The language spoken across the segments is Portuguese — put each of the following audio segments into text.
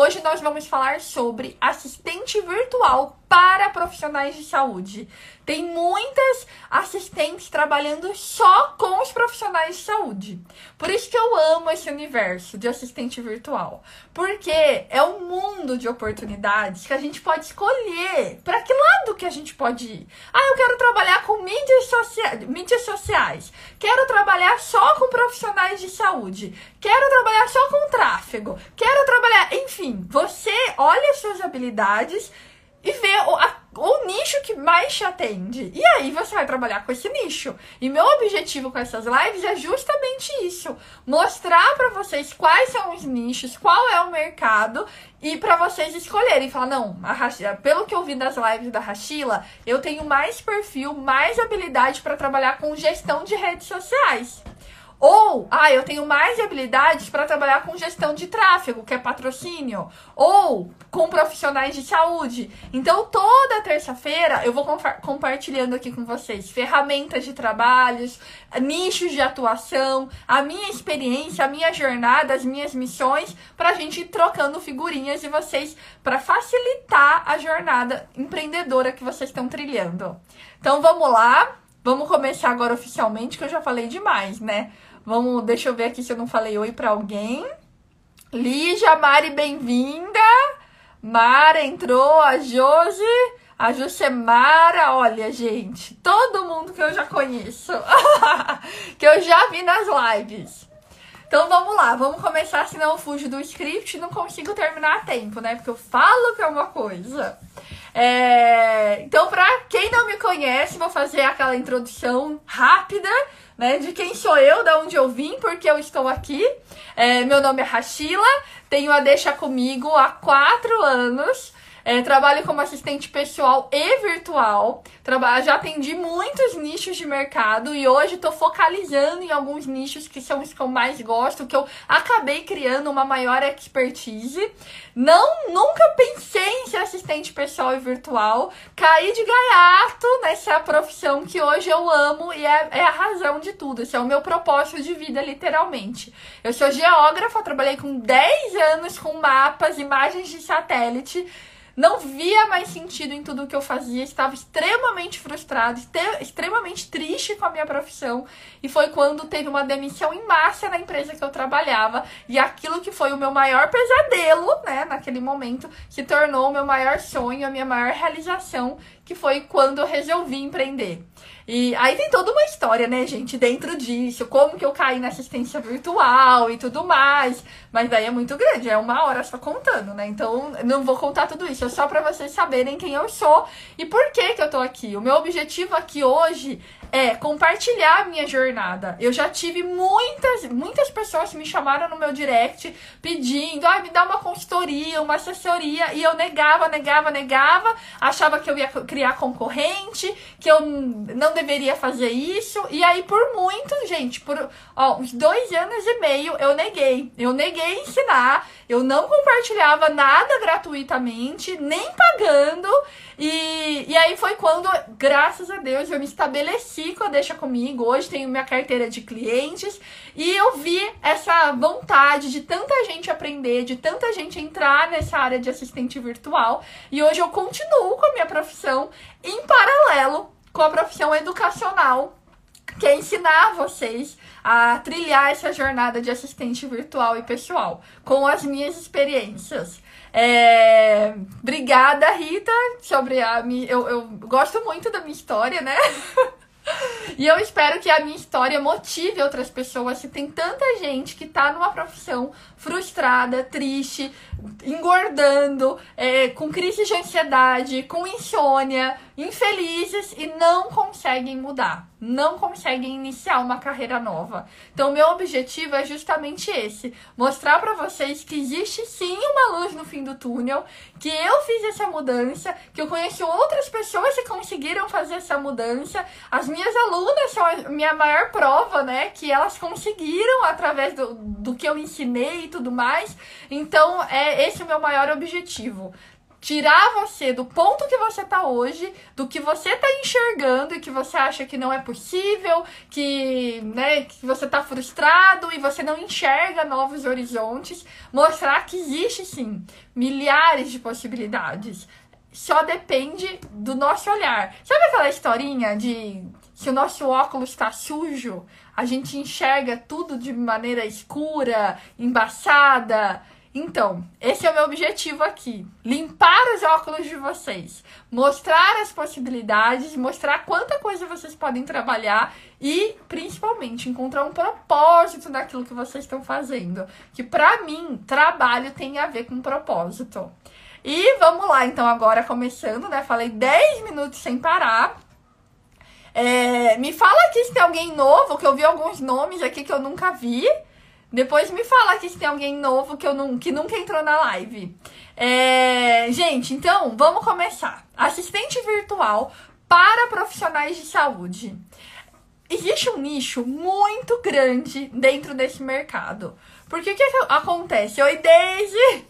Hoje nós vamos falar sobre assistente virtual para profissionais de saúde. Tem muitas assistentes trabalhando só com os profissionais de saúde. Por isso que eu amo esse universo de assistente virtual. Porque é um mundo de oportunidades que a gente pode escolher para que lado que a gente pode ir. Ah, eu quero trabalhar com mídias, socia mídias sociais. Quero trabalhar só com profissionais de saúde. Quero trabalhar só com tráfego. Quero trabalhar. Enfim, você olha as suas habilidades e ver o, a, o nicho que mais te atende. E aí você vai trabalhar com esse nicho. E meu objetivo com essas lives é justamente isso: mostrar para vocês quais são os nichos, qual é o mercado e para vocês escolherem. Falar, não, a Rachila, pelo que eu vi das lives da Rachila, eu tenho mais perfil, mais habilidade para trabalhar com gestão de redes sociais. Ou, ah, eu tenho mais habilidades para trabalhar com gestão de tráfego, que é patrocínio. Ou com profissionais de saúde. Então, toda terça-feira eu vou compartilhando aqui com vocês ferramentas de trabalhos, nichos de atuação, a minha experiência, a minha jornada, as minhas missões, para a gente ir trocando figurinhas de vocês para facilitar a jornada empreendedora que vocês estão trilhando. Então, vamos lá. Vamos começar agora oficialmente, que eu já falei demais, né? Vamos, deixa eu ver aqui se eu não falei oi para alguém. Lígia, Mari, bem-vinda. Mara entrou, a Josi, a Jusemara, olha, gente, todo mundo que eu já conheço, que eu já vi nas lives. Então vamos lá, vamos começar, senão eu fujo do script e não consigo terminar a tempo, né? Porque eu falo que é uma coisa. É... Então, pra quem não me conhece, vou fazer aquela introdução rápida né? De quem sou eu, da onde eu vim, porque eu estou aqui. É, meu nome é Rachila, tenho a Deixa Comigo há quatro anos. É, trabalho como assistente pessoal e virtual. Trabalho, já atendi muitos nichos de mercado e hoje estou focalizando em alguns nichos que são os que eu mais gosto, que eu acabei criando uma maior expertise. Não, nunca pensei em ser assistente pessoal e virtual. Caí de gaiato nessa profissão que hoje eu amo e é, é a razão de tudo. Esse é o meu propósito de vida, literalmente. Eu sou geógrafa, trabalhei com 10 anos com mapas, imagens de satélite não via mais sentido em tudo que eu fazia, estava extremamente frustrado, extremamente triste com a minha profissão. E foi quando teve uma demissão em massa na empresa que eu trabalhava. E aquilo que foi o meu maior pesadelo, né, naquele momento, se tornou o meu maior sonho, a minha maior realização, que foi quando eu resolvi empreender. E aí tem toda uma história, né, gente, dentro disso, como que eu caí na assistência virtual e tudo mais. Mas daí é muito grande, é uma hora só contando, né? Então não vou contar tudo isso, é só para vocês saberem quem eu sou e por que que eu tô aqui. O meu objetivo aqui hoje é compartilhar a minha jornada. Eu já tive muitas, muitas pessoas que me chamaram no meu direct pedindo, ah, me dá uma consultoria, uma assessoria, e eu negava, negava, negava, achava que eu ia criar concorrente, que eu não deveria fazer isso, e aí por muito, gente, por ó, uns dois anos e meio eu neguei. Eu neguei ensinar, eu não compartilhava nada gratuitamente, nem pagando. E, e aí foi quando, graças a Deus, eu me estabeleci com a Deixa Comigo. Hoje tenho minha carteira de clientes e eu vi essa vontade de tanta gente aprender, de tanta gente entrar nessa área de assistente virtual. E hoje eu continuo com a minha profissão em paralelo com a profissão educacional que é ensinar vocês a trilhar essa jornada de assistente virtual e pessoal com as minhas experiências. É... Obrigada, Rita, sobre a. Eu, eu gosto muito da minha história, né? E eu espero que a minha história motive outras pessoas. Se tem tanta gente que tá numa profissão frustrada, triste, engordando, é, com crise de ansiedade, com insônia, infelizes e não conseguem mudar, não conseguem iniciar uma carreira nova. Então, meu objetivo é justamente esse: mostrar para vocês que existe sim uma luz no fim do túnel, que eu fiz essa mudança, que eu conheço outras pessoas que conseguiram fazer essa mudança. As minhas alunas são a minha maior prova, né? Que elas conseguiram através do, do que eu ensinei e tudo mais. Então, é esse o meu maior objetivo tirar você do ponto que você tá hoje, do que você tá enxergando e que você acha que não é possível, que, né, que você tá frustrado e você não enxerga novos horizontes, mostrar que existe sim milhares de possibilidades. Só depende do nosso olhar. Sabe aquela historinha de se o nosso óculos está sujo, a gente enxerga tudo de maneira escura, embaçada. Então, esse é o meu objetivo aqui: limpar os óculos de vocês, mostrar as possibilidades, mostrar quanta coisa vocês podem trabalhar e, principalmente, encontrar um propósito naquilo que vocês estão fazendo. Que, para mim, trabalho tem a ver com propósito. E vamos lá, então, agora começando, né? Falei 10 minutos sem parar. É, me fala aqui se tem alguém novo, que eu vi alguns nomes aqui que eu nunca vi. Depois me fala aqui se tem alguém novo que, eu não, que nunca entrou na live. É, gente, então vamos começar. Assistente virtual para profissionais de saúde. Existe um nicho muito grande dentro desse mercado. Porque o que, que acontece? Oi, Daisy!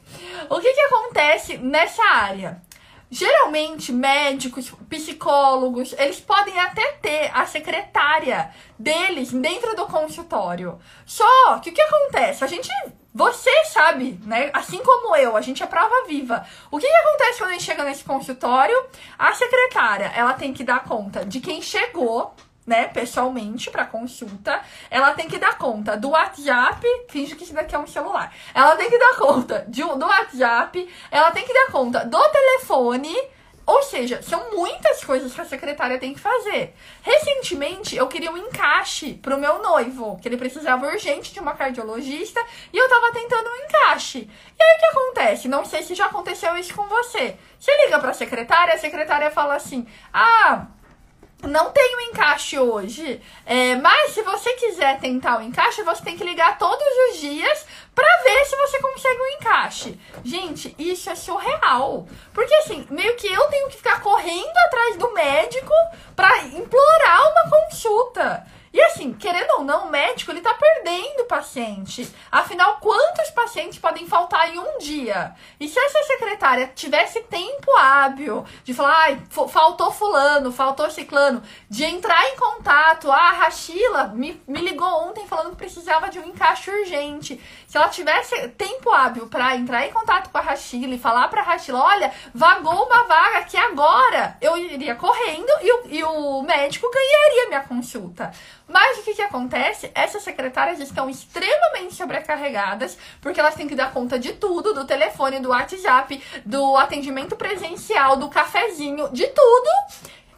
O que, que acontece nessa área? Geralmente, médicos, psicólogos, eles podem até ter a secretária deles dentro do consultório. Só que o que acontece? A gente. Você sabe, né? Assim como eu, a gente é prova viva. O que, que acontece quando a gente chega nesse consultório? A secretária, ela tem que dar conta de quem chegou, né, pessoalmente para consulta, ela tem que dar conta do WhatsApp, finge que isso daqui é um celular. Ela tem que dar conta de, do WhatsApp, ela tem que dar conta do telefone, ou seja, são muitas coisas que a secretária tem que fazer. Recentemente, eu queria um encaixe pro meu noivo, que ele precisava urgente de uma cardiologista, e eu tava tentando um encaixe. E aí o que acontece? Não sei se já aconteceu isso com você. Você liga pra secretária, a secretária fala assim: "Ah, não tem o encaixe hoje, é, mas se você quiser tentar o encaixe, você tem que ligar todos os dias para ver se você consegue um encaixe. Gente, isso é surreal. Porque assim, meio que eu tenho que ficar correndo atrás do médico para implorar uma consulta. E assim, querendo ou não, o médico ele tá perdendo paciente. Afinal, quantos pacientes podem faltar em um dia? E se essa secretária tivesse tempo hábil de falar, ai, faltou fulano, faltou ciclano, de entrar em contato, ah, a Rachila me, me ligou ontem falando que precisava de um encaixe urgente. Se ela tivesse tempo hábil para entrar em contato com a Rachila e falar pra Rachila, olha, vagou uma vaga aqui agora, eu iria correndo e o, e o médico ganharia minha consulta. Mas o que, que acontece? Essas secretárias estão extremamente sobrecarregadas, porque elas têm que dar conta de tudo, do telefone, do WhatsApp, do atendimento presencial, do cafezinho, de tudo.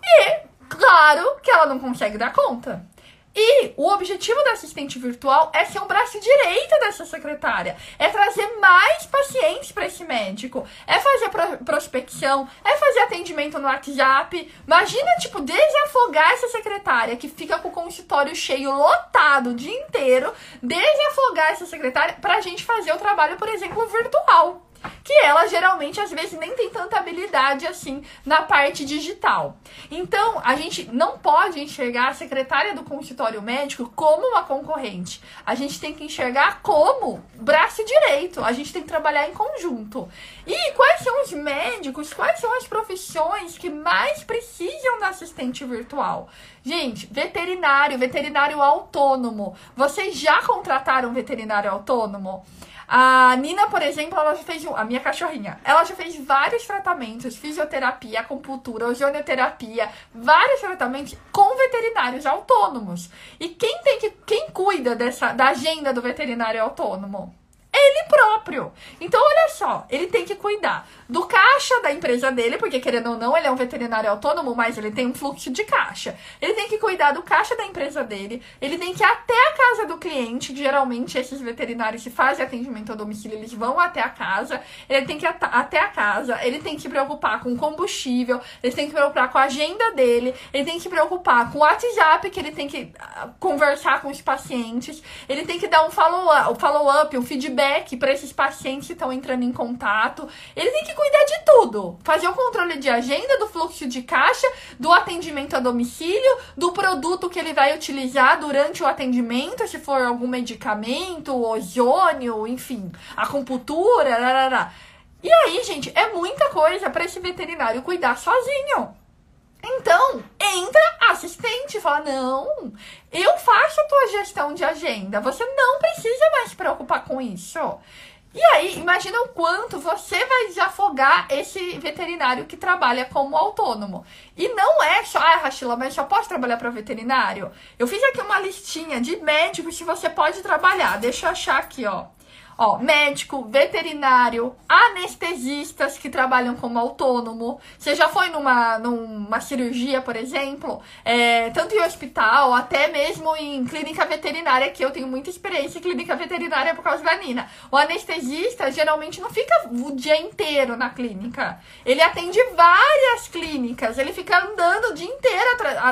E, claro, que ela não consegue dar conta. E o objetivo da assistente virtual é ser um braço direito dessa secretária, é trazer mais pacientes para esse médico, é fazer pro prospecção, é fazer atendimento no WhatsApp. Imagina, tipo, desafogar essa secretária que fica com o consultório cheio, lotado o dia inteiro, desafogar essa secretária para a gente fazer o trabalho, por exemplo, virtual que ela geralmente às vezes nem tem tanta habilidade assim na parte digital. Então, a gente não pode enxergar a secretária do consultório médico como uma concorrente. A gente tem que enxergar como braço direito. A gente tem que trabalhar em conjunto. E quais são os médicos, quais são as profissões que mais precisam da assistente virtual? Gente, veterinário, veterinário autônomo. Vocês já contrataram veterinário autônomo? A Nina, por exemplo, ela já fez, a minha cachorrinha, ela já fez vários tratamentos, fisioterapia, acupuntura, ozonoterapia, vários tratamentos com veterinários autônomos. E quem tem que, quem cuida dessa, da agenda do veterinário autônomo? Ele próprio. Então, olha só, ele tem que cuidar do caixa da empresa dele, porque querendo ou não, ele é um veterinário autônomo, mas ele tem um fluxo de caixa. Ele tem que cuidar do caixa da empresa dele, ele tem que ir até a casa do cliente, geralmente esses veterinários que fazem atendimento a domicílio, eles vão até a casa, ele tem que ir até a casa, ele tem que preocupar com combustível, ele tem que preocupar com a agenda dele, ele tem que preocupar com o WhatsApp, que ele tem que ah, conversar com os pacientes, ele tem que dar um follow-up, follow um feedback para esses pacientes que estão entrando em contato, ele tem que cuidar de tudo. Fazer o controle de agenda, do fluxo de caixa, do atendimento a domicílio, do produto que ele vai utilizar durante o atendimento, se for algum medicamento, ozônio, enfim, acupuntura, larará. E aí, gente, é muita coisa para esse veterinário cuidar sozinho. Então, entra assistente e fala: não, eu faço a tua gestão de agenda, você não precisa mais se preocupar com isso. E aí, imagina o quanto você vai desafogar esse veterinário que trabalha como autônomo. E não é só, ah, Rachila, mas só posso trabalhar para veterinário? Eu fiz aqui uma listinha de médicos que você pode trabalhar. Deixa eu achar aqui, ó. Ó, médico, veterinário, anestesistas que trabalham como autônomo. Você já foi numa, numa cirurgia, por exemplo? É, tanto em hospital, até mesmo em clínica veterinária, que eu tenho muita experiência em clínica veterinária por causa da Nina. O anestesista geralmente não fica o dia inteiro na clínica. Ele atende várias clínicas, ele fica andando o dia inteiro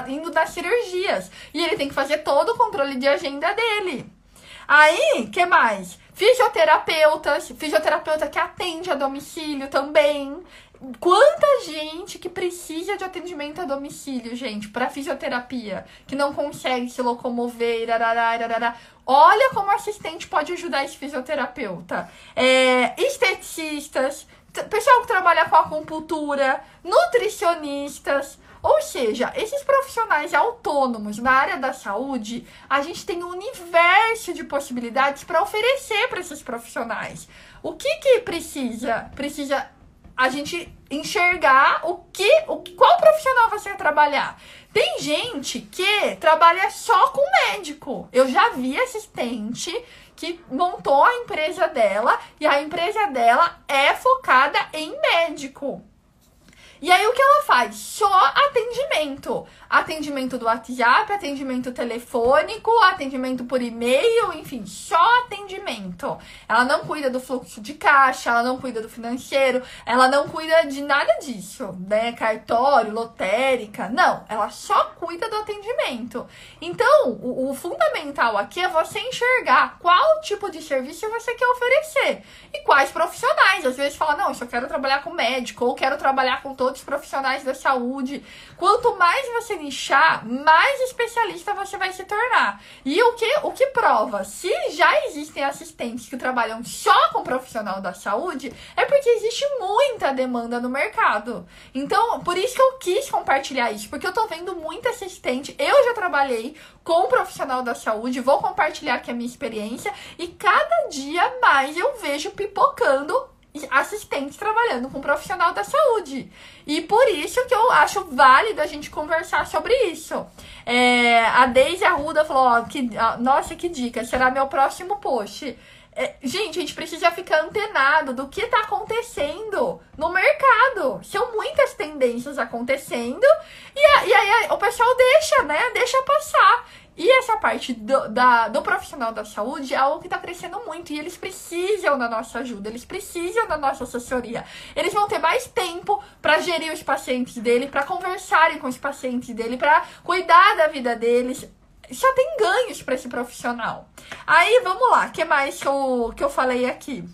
indo das cirurgias. E ele tem que fazer todo o controle de agenda dele. Aí, que mais? Fisioterapeutas, fisioterapeuta que atende a domicílio também. Quanta gente que precisa de atendimento a domicílio, gente, para fisioterapia, que não consegue se locomover. Olha como assistente pode ajudar esse fisioterapeuta. É, esteticistas, pessoal que trabalha com acupuntura, nutricionistas, ou seja, esses profissionais autônomos na área da saúde, a gente tem um universo de possibilidades para oferecer para esses profissionais. O que que precisa? Precisa a gente enxergar o que, o qual profissional você quer trabalhar. Tem gente que trabalha só com médico. Eu já vi assistente que montou a empresa dela e a empresa dela é focada em médico. E aí o que ela faz? Só atendimento. Atendimento do WhatsApp, atendimento telefônico, atendimento por e-mail, enfim, só atendimento. Ela não cuida do fluxo de caixa, ela não cuida do financeiro, ela não cuida de nada disso, né? Cartório, lotérica, não, ela só cuida do atendimento. Então, o, o fundamental aqui é você enxergar qual tipo de serviço você quer oferecer e quais profissionais. Às vezes fala, não, eu só quero trabalhar com médico ou quero trabalhar com todos os profissionais da saúde. Quanto mais você nichar, mais especialista você vai se tornar. E o que, o que prova? Se já existem assistentes que trabalham só com profissional da saúde, é porque existe muita demanda no mercado. Então, por isso que eu quis compartilhar isso, porque eu tô vendo muita assistente. Eu já trabalhei com um profissional da saúde, vou compartilhar aqui a minha experiência e cada dia mais eu vejo pipocando assistentes trabalhando com um profissional da saúde. E por isso que eu acho válido a gente conversar sobre isso. É, a Deise Arruda falou: ó, que, nossa, que dica, será meu próximo post. É, gente, a gente precisa ficar antenado do que está acontecendo no mercado. São muitas tendências acontecendo e, e aí o pessoal deixa, né? Deixa passar. E essa parte do, da, do profissional da saúde é algo que está crescendo muito e eles precisam da nossa ajuda, eles precisam da nossa assessoria. Eles vão ter mais tempo para gerir os pacientes dele, para conversarem com os pacientes dele, para cuidar da vida deles. Só tem ganhos para esse profissional. Aí vamos lá, que mais que eu, que eu falei aqui?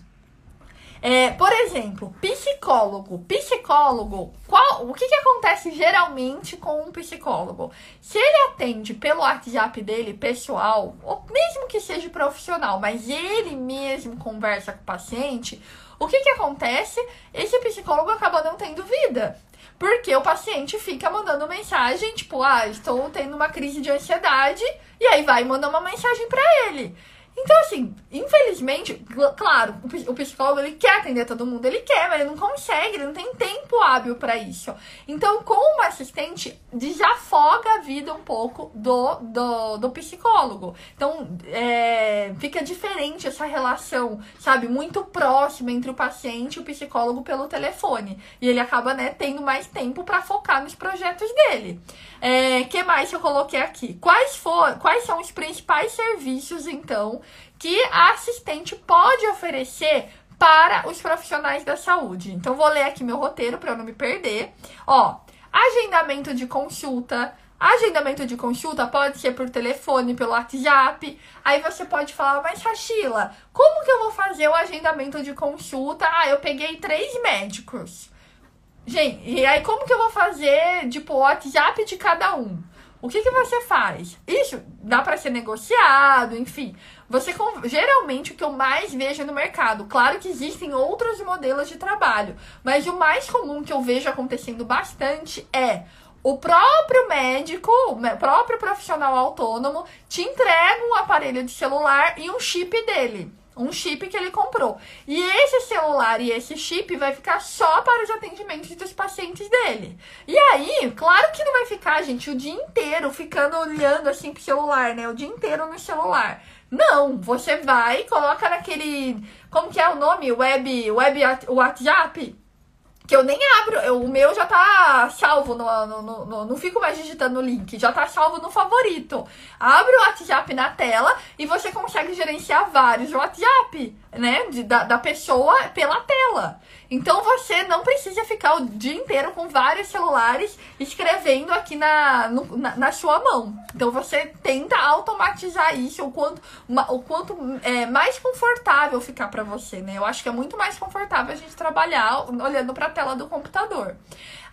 É, por exemplo, psicólogo. Psicólogo, qual, o que, que acontece geralmente com um psicólogo? Se ele atende pelo WhatsApp dele, pessoal, ou mesmo que seja profissional, mas ele mesmo conversa com o paciente, o que, que acontece? Esse psicólogo acaba não tendo vida. Porque o paciente fica mandando mensagem, tipo, ah, estou tendo uma crise de ansiedade, e aí vai mandar uma mensagem para ele. Então, assim, infelizmente, claro, o psicólogo ele quer atender todo mundo, ele quer, mas ele não consegue, ele não tem tempo hábil para isso. Então, com uma assistente, desafoga a vida um pouco do, do, do psicólogo. Então, é, fica diferente essa relação, sabe, muito próxima entre o paciente e o psicólogo pelo telefone. E ele acaba, né, tendo mais tempo para focar nos projetos dele. É, que mais eu coloquei aqui? Quais, for, quais são os principais serviços, então, que a assistente pode oferecer para os profissionais da saúde? Então, vou ler aqui meu roteiro para eu não me perder. Ó, agendamento de consulta. Agendamento de consulta pode ser por telefone, pelo WhatsApp. Aí você pode falar, mas Rachila, como que eu vou fazer o agendamento de consulta? Ah, eu peguei três médicos. Gente, e aí como que eu vou fazer, tipo, o WhatsApp de cada um? O que, que você faz? Isso dá para ser negociado, enfim. você geralmente o que eu mais vejo no mercado. Claro que existem outros modelos de trabalho, mas o mais comum que eu vejo acontecendo bastante é o próprio médico, o próprio profissional autônomo te entrega um aparelho de celular e um chip dele. Um chip que ele comprou. E esse celular e esse chip vai ficar só para os atendimentos dos pacientes dele. E aí, claro que não vai ficar, gente, o dia inteiro ficando olhando assim pro celular, né? O dia inteiro no celular. Não, você vai, coloca naquele. Como que é o nome? Web, web WhatsApp? Que eu nem abro, eu, o meu já tá salvo, no, no, no, não fico mais digitando o link, já tá salvo no favorito. Abre o WhatsApp na tela e você consegue gerenciar vários WhatsApp, né, de, da, da pessoa pela tela. Então você não precisa ficar o dia inteiro com vários celulares escrevendo aqui na, no, na, na, sua mão. Então você tenta automatizar isso o quanto, o quanto é mais confortável ficar para você, né? Eu acho que é muito mais confortável a gente trabalhar olhando para a tela do computador.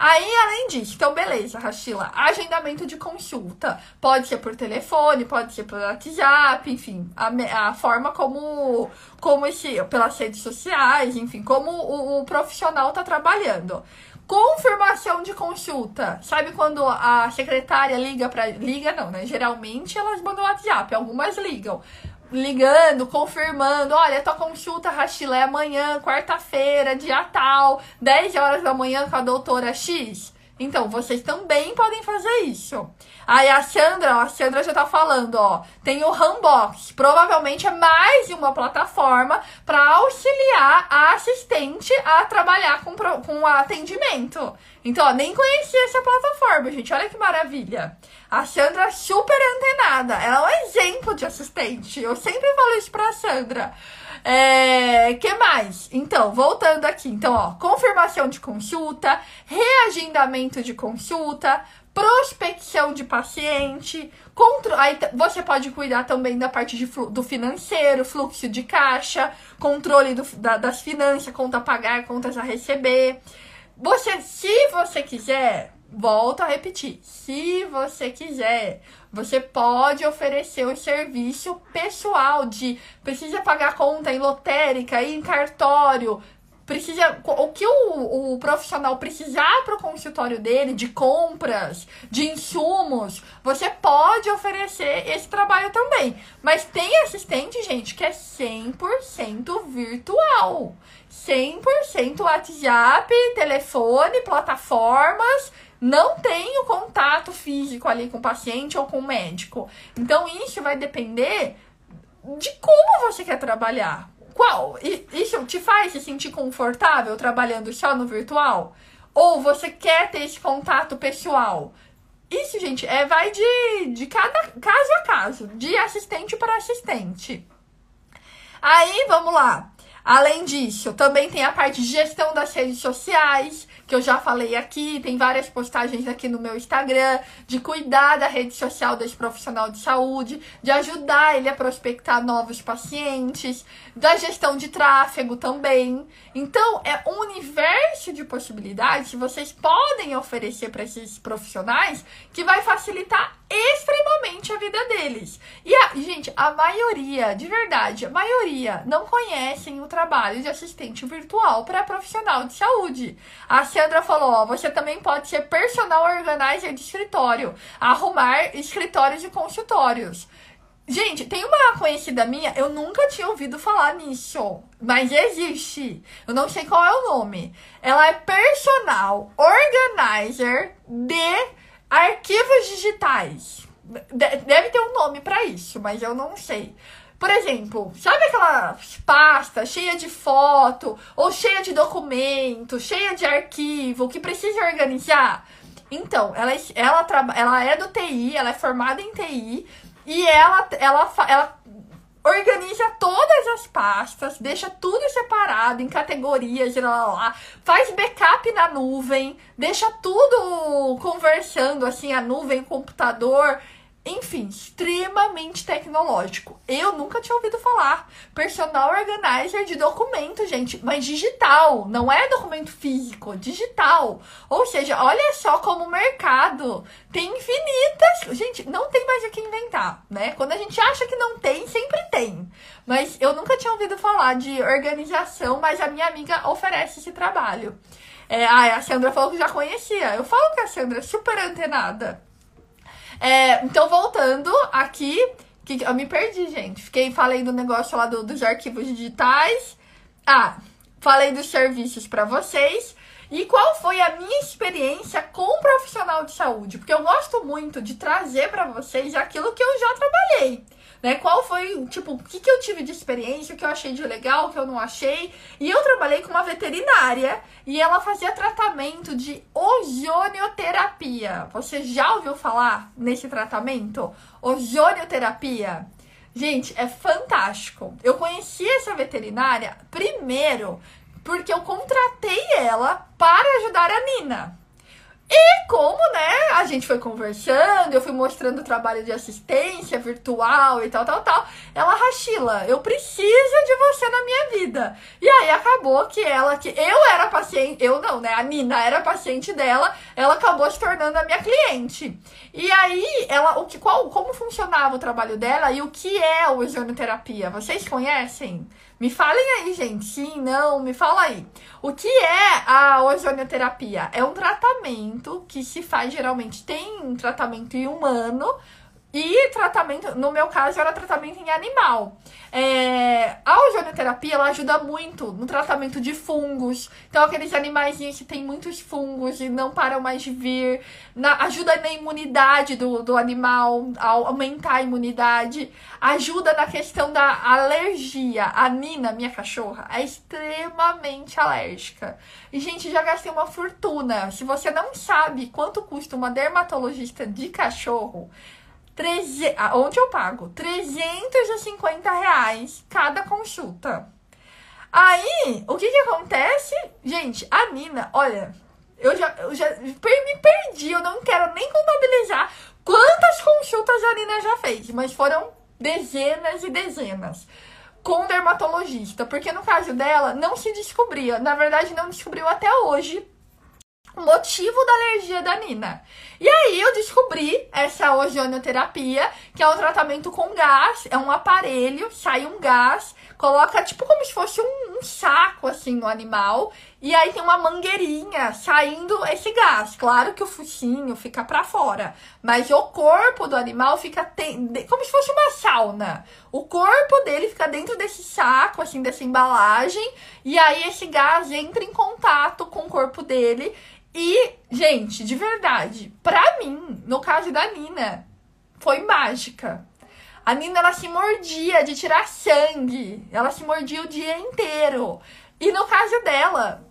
Aí, além disso, então beleza, Rachila, agendamento de consulta. Pode ser por telefone, pode ser por WhatsApp, enfim, a, a forma como, como esse, pelas redes sociais, enfim, como o, o profissional está trabalhando. Confirmação de consulta. Sabe quando a secretária liga para liga não, né? Geralmente elas mandam WhatsApp, algumas ligam ligando, confirmando, olha, tua consulta Rachilé amanhã, quarta-feira, dia tal, 10 horas da manhã com a doutora X. Então, vocês também podem fazer isso. Aí a Sandra, a Sandra já tá falando, ó, tem o Rambox. Provavelmente é mais uma plataforma para auxiliar a assistente a trabalhar com, com atendimento. Então, ó, nem conhecia essa plataforma, gente. Olha que maravilha. A Sandra é super antenada. Ela é um exemplo de assistente. Eu sempre falo isso pra Sandra. É, que mais? Então, voltando aqui. Então, ó, confirmação de consulta, reagendamento de consulta, prospecção de paciente, contro... aí você pode cuidar também da parte de flu... do financeiro, fluxo de caixa, controle do... da... das finanças, conta a pagar, contas a receber. Você, se você quiser, volto a repetir, se você quiser, você pode oferecer o serviço pessoal de precisa pagar conta em lotérica, em cartório, precisa o que o, o profissional precisar para o consultório dele de compras, de insumos, você pode oferecer esse trabalho também. Mas tem assistente, gente, que é 100% virtual. 100% WhatsApp, telefone, plataformas não tem o contato físico ali com o paciente ou com o médico. Então, isso vai depender de como você quer trabalhar. Qual? Isso te faz se sentir confortável trabalhando só no virtual? Ou você quer ter esse contato pessoal? Isso, gente, é vai de, de cada caso a caso, de assistente para assistente. Aí, vamos lá. Além disso, também tem a parte de gestão das redes sociais, que eu já falei aqui, tem várias postagens aqui no meu Instagram, de cuidar da rede social desse profissional de saúde, de ajudar ele a prospectar novos pacientes, da gestão de tráfego também. Então, é um universo de possibilidades que vocês podem oferecer para esses profissionais que vai facilitar extremamente a vida deles. E, a, gente, a maioria, de verdade, a maioria não conhecem o trabalho de assistente virtual para profissional de saúde. A Sandra falou, ó, você também pode ser personal organizer de escritório, arrumar escritórios e consultórios. Gente, tem uma conhecida minha, eu nunca tinha ouvido falar nisso, mas existe. Eu não sei qual é o nome. Ela é personal organizer de arquivos digitais. Deve ter um nome para isso, mas eu não sei. Por exemplo, sabe aquela pasta cheia de foto, ou cheia de documento, cheia de arquivo, que precisa organizar? Então, ela, ela, ela é do TI, ela é formada em TI, e ela, ela, ela organiza todas as pastas, deixa tudo separado em categorias, lá, lá, lá, faz backup na nuvem, deixa tudo conversando, assim, a nuvem, computador. Enfim, extremamente tecnológico. Eu nunca tinha ouvido falar. Personal organizer de documento, gente, mas digital, não é documento físico, digital. Ou seja, olha só como o mercado tem infinitas. Gente, não tem mais o que inventar, né? Quando a gente acha que não tem, sempre tem. Mas eu nunca tinha ouvido falar de organização, mas a minha amiga oferece esse trabalho. É, a Sandra falou que já conhecia. Eu falo que a Sandra é super antenada. É, então, voltando aqui, que eu me perdi, gente. Fiquei, falei do negócio lá do, dos arquivos digitais. Ah, falei dos serviços para vocês. E qual foi a minha experiência com profissional de saúde? Porque eu gosto muito de trazer para vocês aquilo que eu já trabalhei né? Qual foi, tipo, o que, que eu tive de experiência, o que eu achei de legal, o que eu não achei. E eu trabalhei com uma veterinária e ela fazia tratamento de ozonioterapia. Você já ouviu falar nesse tratamento? Ozonioterapia. Gente, é fantástico. Eu conheci essa veterinária primeiro porque eu contratei ela para ajudar a Nina. E como, né, a gente foi conversando, eu fui mostrando o trabalho de assistência virtual e tal, tal, tal. Ela, Rachila, eu preciso de você na minha vida. E aí acabou que ela, que eu era paciente, eu não, né, a Nina era paciente dela, ela acabou se tornando a minha cliente. E aí, ela, o que, qual, como funcionava o trabalho dela e o que é o ozonioterapia? Vocês conhecem? Me falem aí, gente. Sim, não, me fala aí. O que é a ozonioterapia? É um tratamento que se faz geralmente tem um tratamento em humano e tratamento, no meu caso, era tratamento em animal. É, a ozonioterapia ela ajuda muito no tratamento de fungos. Então, aqueles animaizinhos que têm muitos fungos e não param mais de vir. Na, ajuda na imunidade do, do animal, aumentar a imunidade. Ajuda na questão da alergia. A Nina, minha cachorra, é extremamente alérgica. E, gente, já gastei uma fortuna. Se você não sabe quanto custa uma dermatologista de cachorro, Treze... Ah, onde eu pago? 350 reais cada consulta. Aí, o que que acontece? Gente, a Nina, olha, eu já, eu já me perdi, eu não quero nem contabilizar quantas consultas a Nina já fez, mas foram dezenas e dezenas com dermatologista, porque no caso dela não se descobria, na verdade não descobriu até hoje o motivo da alergia da Nina. E aí eu descobri essa ozonioterapia, que é um tratamento com gás, é um aparelho, sai um gás, coloca tipo como se fosse um, um saco assim no animal, e aí tem uma mangueirinha saindo esse gás. Claro que o focinho fica para fora, mas o corpo do animal fica como se fosse uma sauna. O corpo dele fica dentro desse saco, assim, dessa embalagem, e aí esse gás entra em contato com o corpo dele e, gente, de verdade, pra mim, no caso da Nina, foi mágica. A Nina, ela se mordia de tirar sangue. Ela se mordia o dia inteiro. E no caso dela,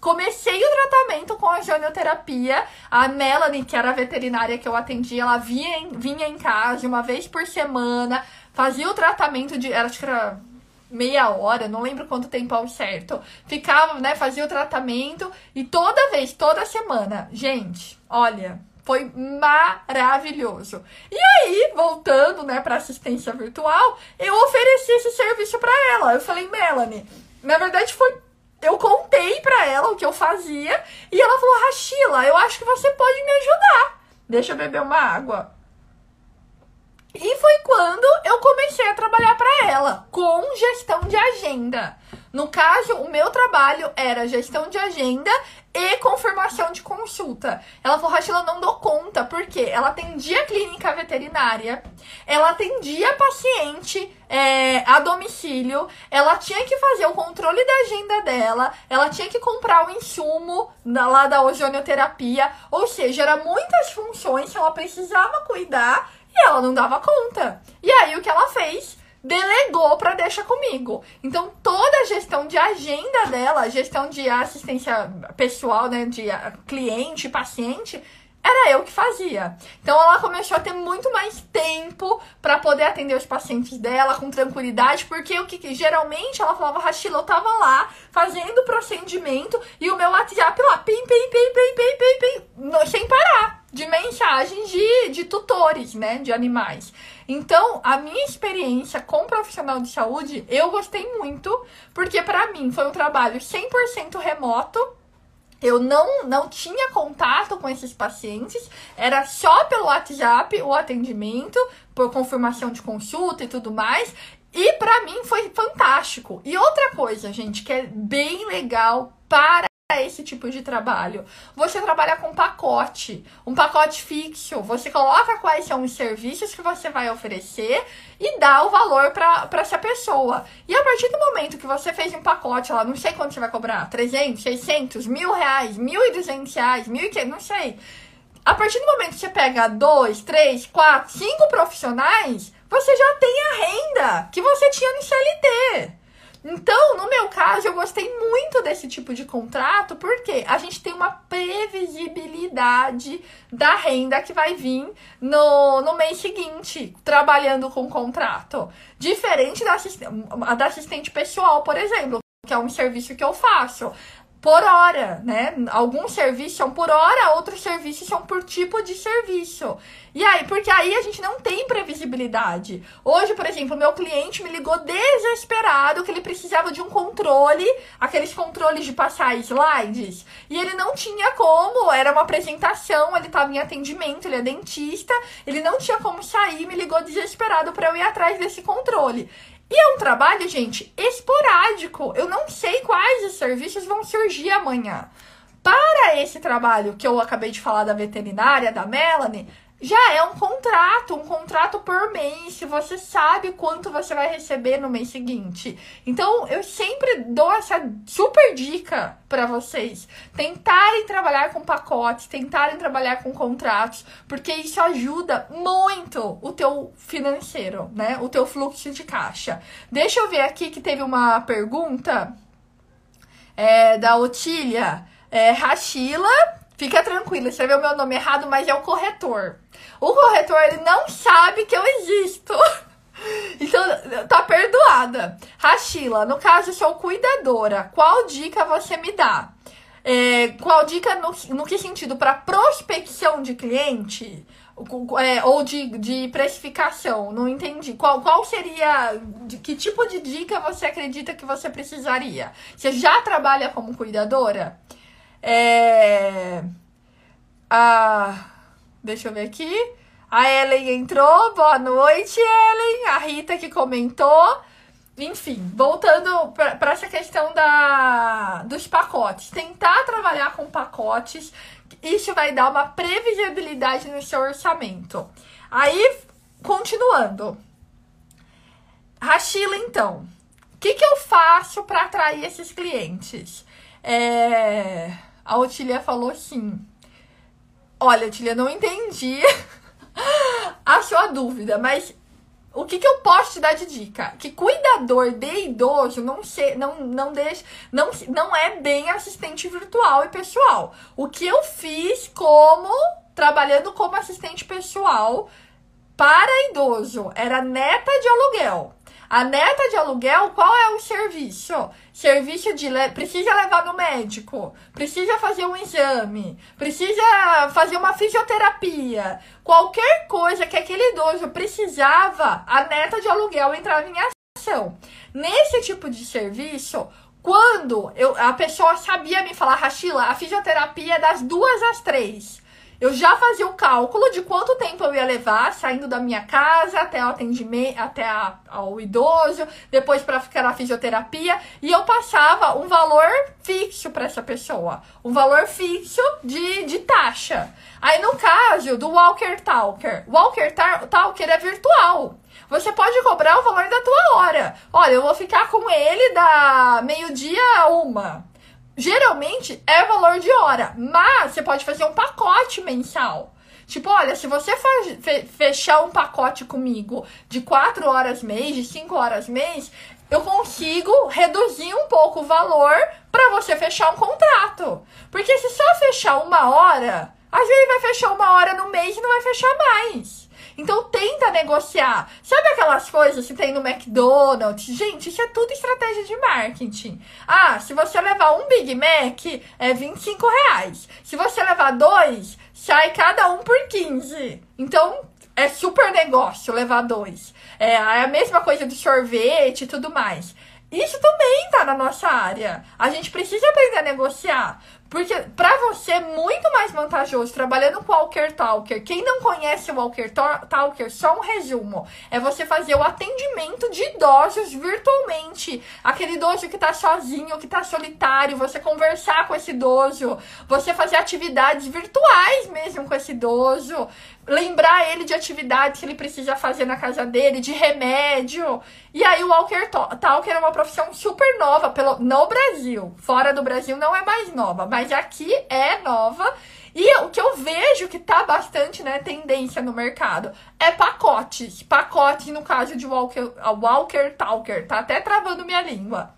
comecei o tratamento com a jonioterapia. A Melanie, que era a veterinária que eu atendia, ela vinha, vinha em casa uma vez por semana, fazia o tratamento de. Acho que era meia hora, não lembro quanto tempo ao certo. Ficava, né, fazia o tratamento e toda vez, toda semana, gente, olha, foi maravilhoso. E aí, voltando, né, para assistência virtual, eu ofereci esse serviço para ela. Eu falei, Melanie, na verdade foi eu contei para ela o que eu fazia e ela falou: "Rachila, eu acho que você pode me ajudar. Deixa eu beber uma água." E foi quando eu comecei a trabalhar para ela com gestão de agenda. No caso, o meu trabalho era gestão de agenda e confirmação de consulta. Ela falou, Rachel, eu não dou conta, porque ela atendia clínica veterinária, ela atendia paciente é, a domicílio, ela tinha que fazer o controle da agenda dela, ela tinha que comprar o insumo da, lá da ozonioterapia, ou seja, eram muitas funções que ela precisava cuidar e ela não dava conta. E aí o que ela fez? Delegou para deixar comigo. Então toda a gestão de agenda dela, gestão de assistência pessoal, né, de cliente, paciente, era eu que fazia. Então ela começou a ter muito mais tempo para poder atender os pacientes dela com tranquilidade, porque o que geralmente ela falava, Rachila, eu tava lá fazendo o procedimento e o meu WhatsApp lá, pim, pim, pim, pim, pim, pim, pim, sem parar de mensagens de, de tutores, né, de animais. Então, a minha experiência com profissional de saúde, eu gostei muito, porque para mim foi um trabalho 100% remoto, eu não, não tinha contato com esses pacientes, era só pelo WhatsApp o atendimento, por confirmação de consulta e tudo mais. E para mim foi fantástico. E outra coisa, gente, que é bem legal para esse tipo de trabalho. Você trabalha com pacote, um pacote fixo. Você coloca quais são os serviços que você vai oferecer e dá o valor para essa pessoa. E a partir do momento que você fez um pacote lá, não sei quanto você vai cobrar, 300, 600, mil reais, 1.200 reais, 1.500, não sei. A partir do momento que você pega dois, três, quatro, cinco profissionais, você já tem a renda que você tinha no CLT. Então, no meu caso, eu gostei muito desse tipo de contrato, porque a gente tem uma previsibilidade da renda que vai vir no, no mês seguinte, trabalhando com o contrato. Diferente da, da assistente pessoal, por exemplo, que é um serviço que eu faço por hora, né? Alguns serviços são por hora, outros serviços são por tipo de serviço. E aí, porque aí a gente não tem previsibilidade. Hoje, por exemplo, meu cliente me ligou desesperado que ele precisava de um controle, aqueles controles de passar slides, e ele não tinha como, era uma apresentação, ele estava em atendimento, ele é dentista, ele não tinha como sair, me ligou desesperado para eu ir atrás desse controle. E é um trabalho, gente, esporádico. Eu não sei quais os serviços vão surgir amanhã. Para esse trabalho que eu acabei de falar da veterinária, da Melanie, já é um contrato, um contrato por mês, você sabe quanto você vai receber no mês seguinte. Então, eu sempre dou essa super dica para vocês, tentarem trabalhar com pacotes, tentarem trabalhar com contratos, porque isso ajuda muito o teu financeiro, né? O teu fluxo de caixa. Deixa eu ver aqui que teve uma pergunta é, da Otília é, Rachila. Fica tranquila, escreveu meu nome errado, mas é o corretor. O corretor, ele não sabe que eu existo. Então, tá perdoada. Rachila, no caso, sou cuidadora. Qual dica você me dá? É, qual dica no, no que sentido? Para prospecção de cliente? É, ou de, de precificação? Não entendi. Qual, qual seria. De, que tipo de dica você acredita que você precisaria? Você já trabalha como cuidadora? É. Ah. Deixa eu ver aqui. A Ellen entrou. Boa noite, Ellen. A Rita que comentou. Enfim, voltando para essa questão da, dos pacotes. Tentar trabalhar com pacotes, isso vai dar uma previsibilidade no seu orçamento. Aí, continuando. Rachila, então. O que, que eu faço para atrair esses clientes? É... A Otília falou sim. Olha, Tília, não entendi a sua dúvida, mas o que, que eu posso te dar de dica? Que cuidador de idoso não, se, não, não, deixa, não, não é bem assistente virtual e pessoal. O que eu fiz como trabalhando como assistente pessoal para idoso era neta de aluguel. A neta de aluguel, qual é o serviço? Serviço de le... precisa levar no médico, precisa fazer um exame, precisa fazer uma fisioterapia. Qualquer coisa que aquele idoso precisava, a neta de aluguel entrava em ação. Nesse tipo de serviço, quando eu, a pessoa sabia me falar, Rachila, a fisioterapia é das duas às três. Eu já fazia o cálculo de quanto tempo eu ia levar saindo da minha casa até o atendimento, até a, ao idoso, depois para ficar na fisioterapia, e eu passava um valor fixo para essa pessoa, um valor fixo de, de taxa. Aí no caso do Walker Talker, Walker Talker é virtual. Você pode cobrar o valor da tua hora. Olha, eu vou ficar com ele da meio-dia a uma geralmente é valor de hora, mas você pode fazer um pacote mensal. Tipo, olha, se você fechar um pacote comigo de 4 horas mês, de 5 horas mês, eu consigo reduzir um pouco o valor para você fechar um contrato. Porque se só fechar uma hora, às vezes vai fechar uma hora no mês e não vai fechar mais. Então tenta negociar. Sabe aquelas coisas que tem no McDonald's? Gente, isso é tudo estratégia de marketing. Ah, se você levar um Big Mac, é 25 reais. Se você levar dois, sai cada um por 15. Então, é super negócio levar dois. É, é a mesma coisa do sorvete e tudo mais. Isso também tá na nossa área. A gente precisa aprender a negociar. Porque para você é muito mais vantajoso trabalhando com Walker Talker. Quem não conhece o Walker Talker, só um resumo, é você fazer o atendimento de idosos virtualmente. Aquele idoso que tá sozinho, que tá solitário, você conversar com esse idoso, você fazer atividades virtuais mesmo com esse idoso, lembrar ele de atividades que ele precisa fazer na casa dele, de remédio. E aí o Walker Talker é uma profissão super nova pelo, no Brasil. Fora do Brasil não é mais nova, mas aqui é nova. E o que eu vejo que tá bastante, né, tendência no mercado é pacotes. Pacotes no caso de Walker, Walker Talker. Tá até travando minha língua.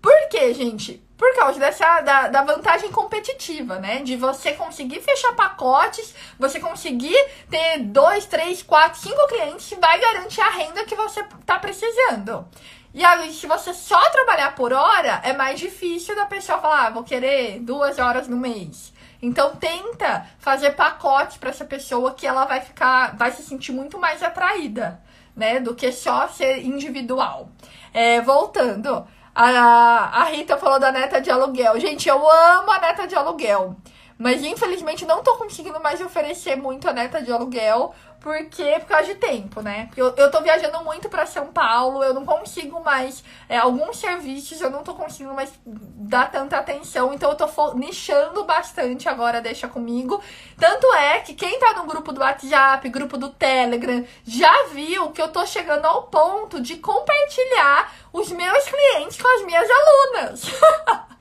Por quê, gente? Por causa dessa da, da vantagem competitiva, né? De você conseguir fechar pacotes, você conseguir ter dois, três, quatro, cinco clientes que vai garantir a renda que você tá precisando. E aí, se você só trabalhar por hora, é mais difícil da pessoa falar, ah, vou querer duas horas no mês. Então tenta fazer pacotes para essa pessoa que ela vai ficar, vai se sentir muito mais atraída, né? Do que só ser individual. É, voltando. A, a Rita falou da neta de aluguel. Gente, eu amo a neta de aluguel. Mas infelizmente não tô conseguindo mais oferecer muito a neta de aluguel, porque por causa de tempo, né? Eu, eu tô viajando muito para São Paulo, eu não consigo mais. É, alguns serviços eu não tô conseguindo mais dar tanta atenção, então eu tô nichando bastante agora, deixa comigo. Tanto é que quem tá no grupo do WhatsApp, grupo do Telegram, já viu que eu tô chegando ao ponto de compartilhar os meus clientes com as minhas alunas.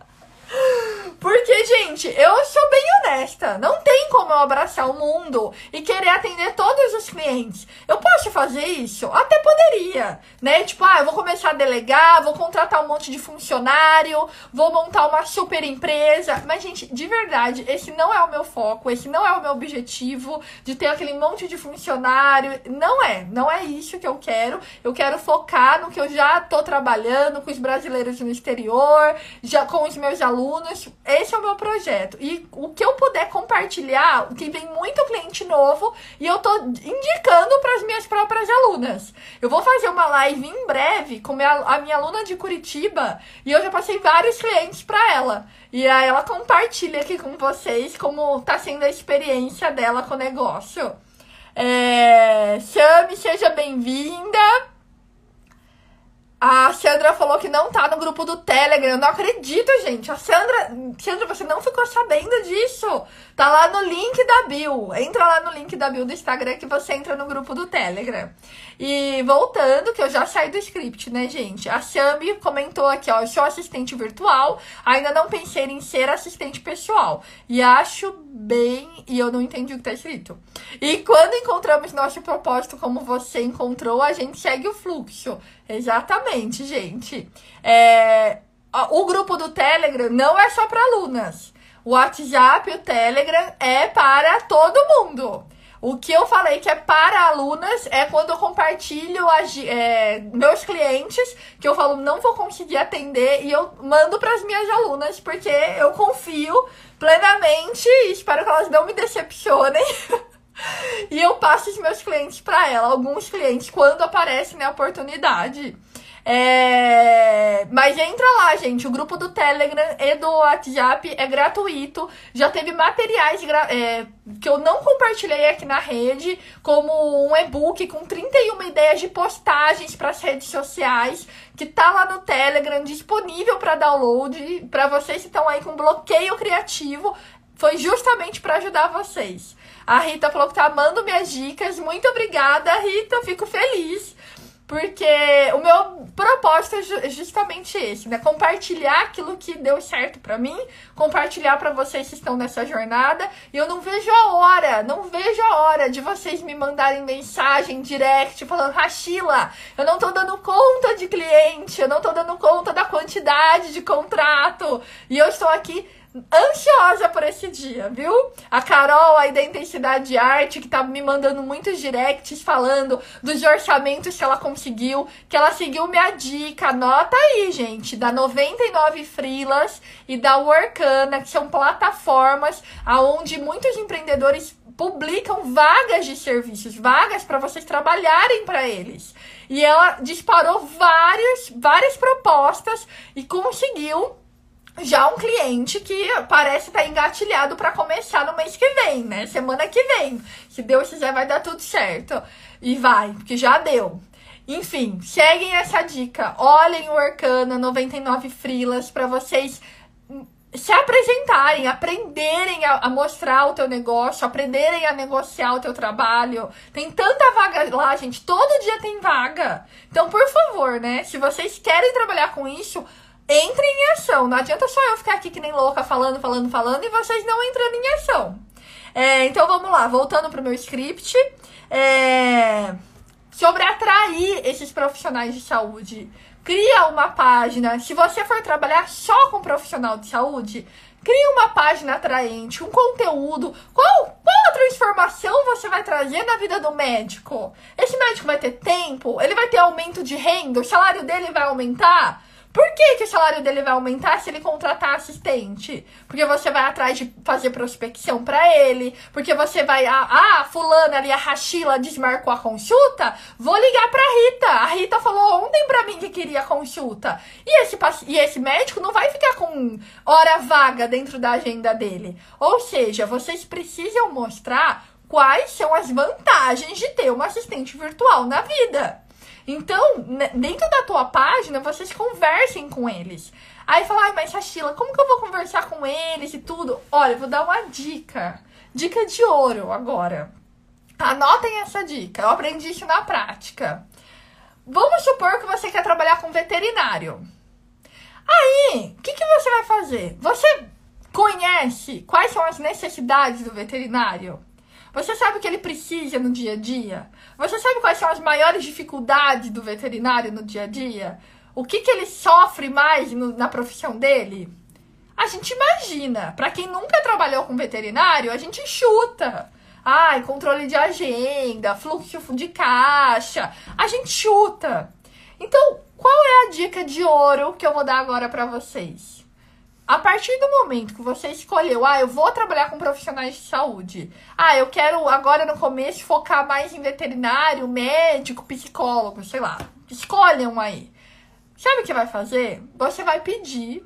Porque, gente, eu sou bem honesta. Não tem como eu abraçar o mundo e querer atender todos os clientes. Eu posso fazer isso? Até poderia, né? Tipo, ah, eu vou começar a delegar, vou contratar um monte de funcionário, vou montar uma super empresa. Mas, gente, de verdade, esse não é o meu foco, esse não é o meu objetivo de ter aquele monte de funcionário. Não é, não é isso que eu quero. Eu quero focar no que eu já tô trabalhando com os brasileiros no exterior, já com os meus alunos alunos. Esse é o meu projeto. E o que eu puder compartilhar, que vem muito cliente novo e eu tô indicando para as minhas próprias alunas. Eu vou fazer uma live em breve com a minha aluna de Curitiba e eu já passei vários clientes para ela. E aí ela compartilha aqui com vocês como tá sendo a experiência dela com o negócio. É... Chame, seja bem-vinda. A Sandra falou que não tá no grupo do Telegram. Eu não acredito, gente. A Sandra. Sandra, você não ficou sabendo disso. Tá lá no link da Bill. Entra lá no link da Bill do Instagram que você entra no grupo do Telegram. E voltando, que eu já saí do script, né, gente? A Sami comentou aqui, ó. Sou assistente virtual. Ainda não pensei em ser assistente pessoal. E acho bem. E eu não entendi o que tá escrito. E quando encontramos nosso propósito como você encontrou, a gente segue o fluxo. Exatamente, gente. É, o grupo do Telegram não é só para alunas. O WhatsApp e o Telegram é para todo mundo. O que eu falei que é para alunas é quando eu compartilho as, é, meus clientes, que eu falo não vou conseguir atender, e eu mando para as minhas alunas, porque eu confio plenamente e espero que elas não me decepcionem. e eu passo os meus clientes para ela, alguns clientes, quando aparece né, a oportunidade. É... Mas entra lá, gente. O grupo do Telegram e do WhatsApp é gratuito. Já teve materiais gra... é... que eu não compartilhei aqui na rede, como um e-book com 31 ideias de postagens para as redes sociais, que tá lá no Telegram, disponível para download. Para vocês que estão aí com bloqueio criativo, foi justamente para ajudar vocês. A Rita falou que tá amando minhas dicas. Muito obrigada, Rita. Fico feliz. Porque o meu propósito é justamente esse, né? Compartilhar aquilo que deu certo para mim, compartilhar para vocês que estão nessa jornada. E eu não vejo a hora, não vejo a hora de vocês me mandarem mensagem direct falando: Rachila, eu não tô dando conta de cliente, eu não tô dando conta da quantidade de contrato. E eu estou aqui ansiosa por esse dia, viu? A Carol aí da Intensidade de Arte, que tá me mandando muitos directs falando dos orçamentos que ela conseguiu, que ela seguiu minha dica. Anota aí, gente, da 99 Frilas e da Workana, que são plataformas aonde muitos empreendedores publicam vagas de serviços, vagas para vocês trabalharem para eles. E ela disparou várias, várias propostas e conseguiu já um cliente que parece estar tá engatilhado para começar no mês que vem, né? Semana que vem. Se Deus quiser, vai dar tudo certo. E vai, porque já deu. Enfim, seguem essa dica. Olhem o Arcana 99 Frilas para vocês se apresentarem, aprenderem a, a, mostrar o teu negócio, aprenderem a negociar o teu trabalho. Tem tanta vaga lá, gente. Todo dia tem vaga. Então, por favor, né? Se vocês querem trabalhar com isso, entrem em ação. Não adianta só eu ficar aqui que nem louca falando, falando, falando e vocês não entrando em ação. É, então vamos lá, voltando pro meu script. É, sobre atrair esses profissionais de saúde. Cria uma página. Se você for trabalhar só com profissional de saúde, cria uma página atraente, um conteúdo. Qual, qual a transformação você vai trazer na vida do médico? Esse médico vai ter tempo? Ele vai ter aumento de renda? O salário dele vai aumentar? Por que, que o salário dele vai aumentar se ele contratar assistente? Porque você vai atrás de fazer prospecção para ele, porque você vai, ah, ah, fulana ali, a Rachila desmarcou a consulta, vou ligar pra Rita. A Rita falou ontem pra mim que queria consulta. E esse, e esse médico não vai ficar com hora vaga dentro da agenda dele. Ou seja, vocês precisam mostrar quais são as vantagens de ter uma assistente virtual na vida. Então, dentro da tua página, vocês conversem com eles. Aí fala, mas Shashila, como que eu vou conversar com eles e tudo? Olha, vou dar uma dica. Dica de ouro agora. Anotem essa dica. Eu aprendi isso na prática. Vamos supor que você quer trabalhar com veterinário. Aí, o que, que você vai fazer? Você conhece quais são as necessidades do veterinário? Você sabe o que ele precisa no dia a dia? Você sabe quais são as maiores dificuldades do veterinário no dia a dia? O que, que ele sofre mais no, na profissão dele? A gente imagina. Para quem nunca trabalhou com veterinário, a gente chuta. Ai, controle de agenda, fluxo de caixa. A gente chuta. Então, qual é a dica de ouro que eu vou dar agora para vocês? A partir do momento que você escolheu, ah, eu vou trabalhar com profissionais de saúde. Ah, eu quero agora no começo focar mais em veterinário, médico, psicólogo, sei lá. Escolham aí. Sabe o que vai fazer? Você vai pedir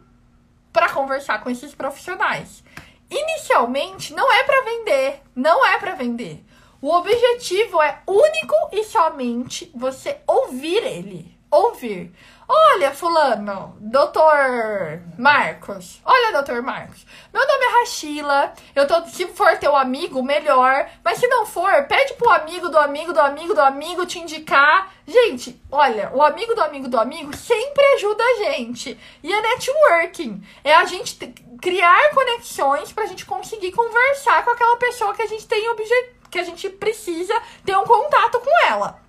para conversar com esses profissionais. Inicialmente não é para vender, não é para vender. O objetivo é único e somente você ouvir ele, ouvir. Olha, fulano, doutor Marcos. Olha, doutor Marcos. Meu nome é Rachila. Eu tô, se for teu amigo, melhor. Mas se não for, pede pro amigo do amigo do amigo do amigo te indicar. Gente, olha, o amigo do amigo do amigo sempre ajuda a gente. E é networking. É a gente criar conexões pra gente conseguir conversar com aquela pessoa que a gente tem objeto que a gente precisa ter um contato com ela.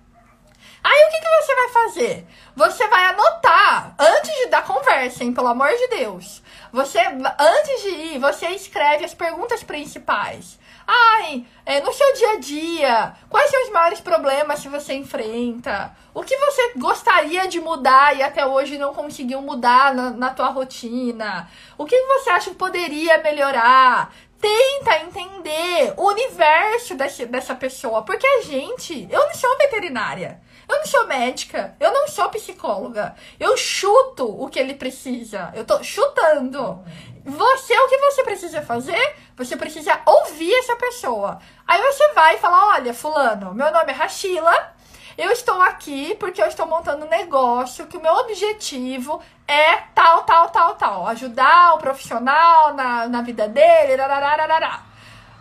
Aí o que, que você vai fazer? Você vai anotar antes de dar conversa, hein? Pelo amor de Deus. Você, antes de ir, você escreve as perguntas principais. Ai, é, no seu dia a dia, quais são os maiores problemas que você enfrenta? O que você gostaria de mudar e até hoje não conseguiu mudar na, na tua rotina? O que você acha que poderia melhorar? Tenta entender o universo desse, dessa pessoa, porque a gente, eu não sou veterinária. Eu não sou médica, eu não sou psicóloga. Eu chuto o que ele precisa. Eu tô chutando. Você, o que você precisa fazer? Você precisa ouvir essa pessoa. Aí você vai e fala: Olha, Fulano, meu nome é Rachila. Eu estou aqui porque eu estou montando um negócio que o meu objetivo é tal, tal, tal, tal. Ajudar o profissional na, na vida dele. Rarararará.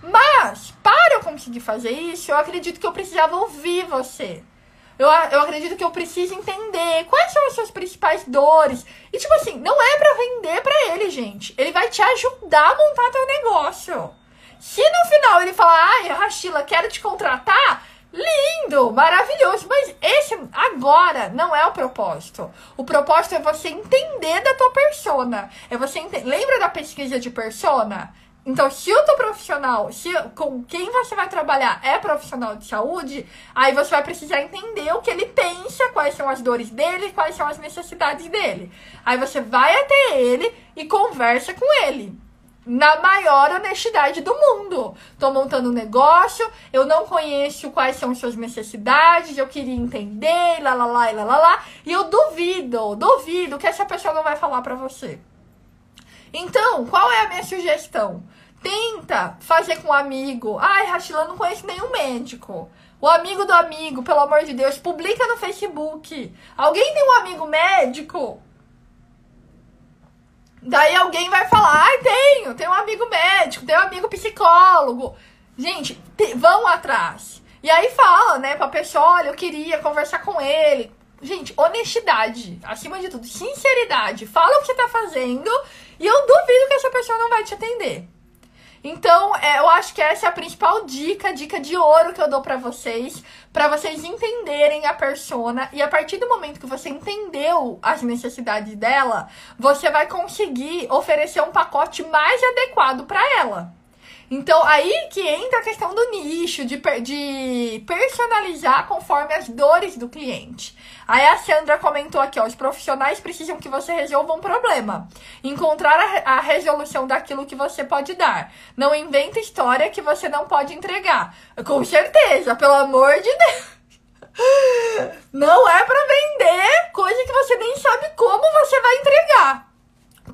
Mas, para eu conseguir fazer isso, eu acredito que eu precisava ouvir você. Eu, eu acredito que eu preciso entender quais são as suas principais dores. E, tipo assim, não é para vender para ele, gente. Ele vai te ajudar a montar teu negócio. Se no final ele falar, ai, Rachila, quero te contratar, Lindo, maravilhoso, mas esse agora não é o propósito. O propósito é você entender da tua persona. É você ente... lembra da pesquisa de persona? Então, se o teu profissional, se com quem você vai trabalhar é profissional de saúde, aí você vai precisar entender o que ele pensa, quais são as dores dele, quais são as necessidades dele. Aí você vai até ele e conversa com ele. Na maior honestidade do mundo. Tô montando um negócio, eu não conheço quais são suas necessidades, eu queria entender, lá, lá, lá, lá, lá, lá. E eu duvido, duvido que essa pessoa não vai falar pra você. Então, qual é a minha sugestão? Tenta fazer com um amigo. Ai, Rachila, não conheço nenhum médico. O amigo do amigo, pelo amor de Deus, publica no Facebook. Alguém tem um amigo médico? Daí alguém vai falar, ai, tenho, tenho um amigo médico, tenho um amigo psicólogo. Gente, te, vão atrás. E aí fala, né, pra pessoa, olha, eu queria conversar com ele. Gente, honestidade, acima de tudo, sinceridade. Fala o que você tá fazendo e eu duvido que essa pessoa não vai te atender. Então, é, eu acho que essa é a principal dica, dica de ouro que eu dou para vocês, para vocês entenderem a persona e a partir do momento que você entendeu as necessidades dela, você vai conseguir oferecer um pacote mais adequado para ela. Então, aí que entra a questão do nicho, de, de personalizar conforme as dores do cliente. Aí a Sandra comentou aqui, ó, os profissionais precisam que você resolva um problema. Encontrar a, a resolução daquilo que você pode dar. Não inventa história que você não pode entregar. Com certeza, pelo amor de Deus. Não é para vender coisa que você nem sabe como você vai entregar.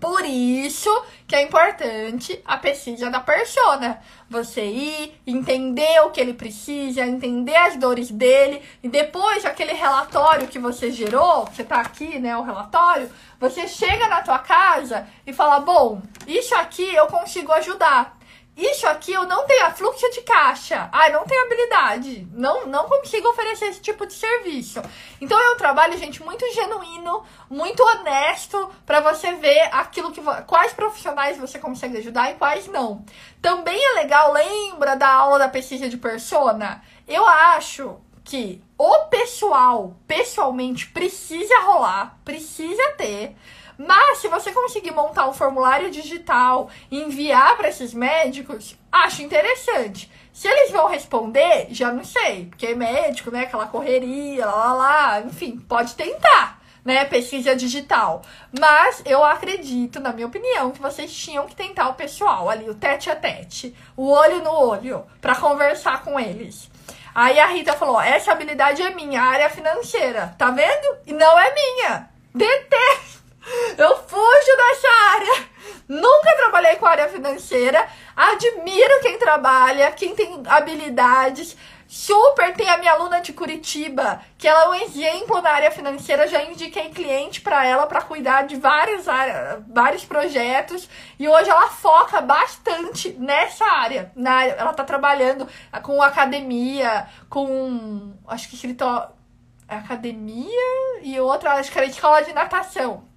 Por isso que é importante a pesquisa da persona. Você ir, entender o que ele precisa, entender as dores dele, e depois aquele relatório que você gerou, você tá aqui, né, o relatório, você chega na tua casa e fala: "Bom, isso aqui eu consigo ajudar. Isso aqui eu não tenho fluxo de caixa. Ai, não tenho habilidade. Não, não consigo oferecer esse tipo de serviço. Então é um trabalho, gente, muito genuíno, muito honesto para você ver aquilo que quais profissionais você consegue ajudar e quais não. Também é legal, lembra da aula da pesquisa de persona? Eu acho que o pessoal, pessoalmente, precisa rolar, precisa ter. Mas se você conseguir montar um formulário digital e enviar para esses médicos, acho interessante. Se eles vão responder, já não sei, porque é médico, né, aquela correria, lá, lá, lá, enfim, pode tentar, né, pesquisa digital. Mas eu acredito, na minha opinião, que vocês tinham que tentar o pessoal ali, o tete a tete, o olho no olho, para conversar com eles. Aí a Rita falou: essa habilidade é minha, área financeira, tá vendo? E não é minha. Detesto eu fujo dessa área. Nunca trabalhei com área financeira. Admiro quem trabalha, quem tem habilidades. Super tem a minha aluna de Curitiba, que ela é um exemplo na área financeira. Já indiquei cliente para ela para cuidar de vários, áreas, vários projetos. E hoje ela foca bastante nessa área. Na ela está trabalhando com academia, com. Acho que escritório. Academia e outra, acho que era escola de natação.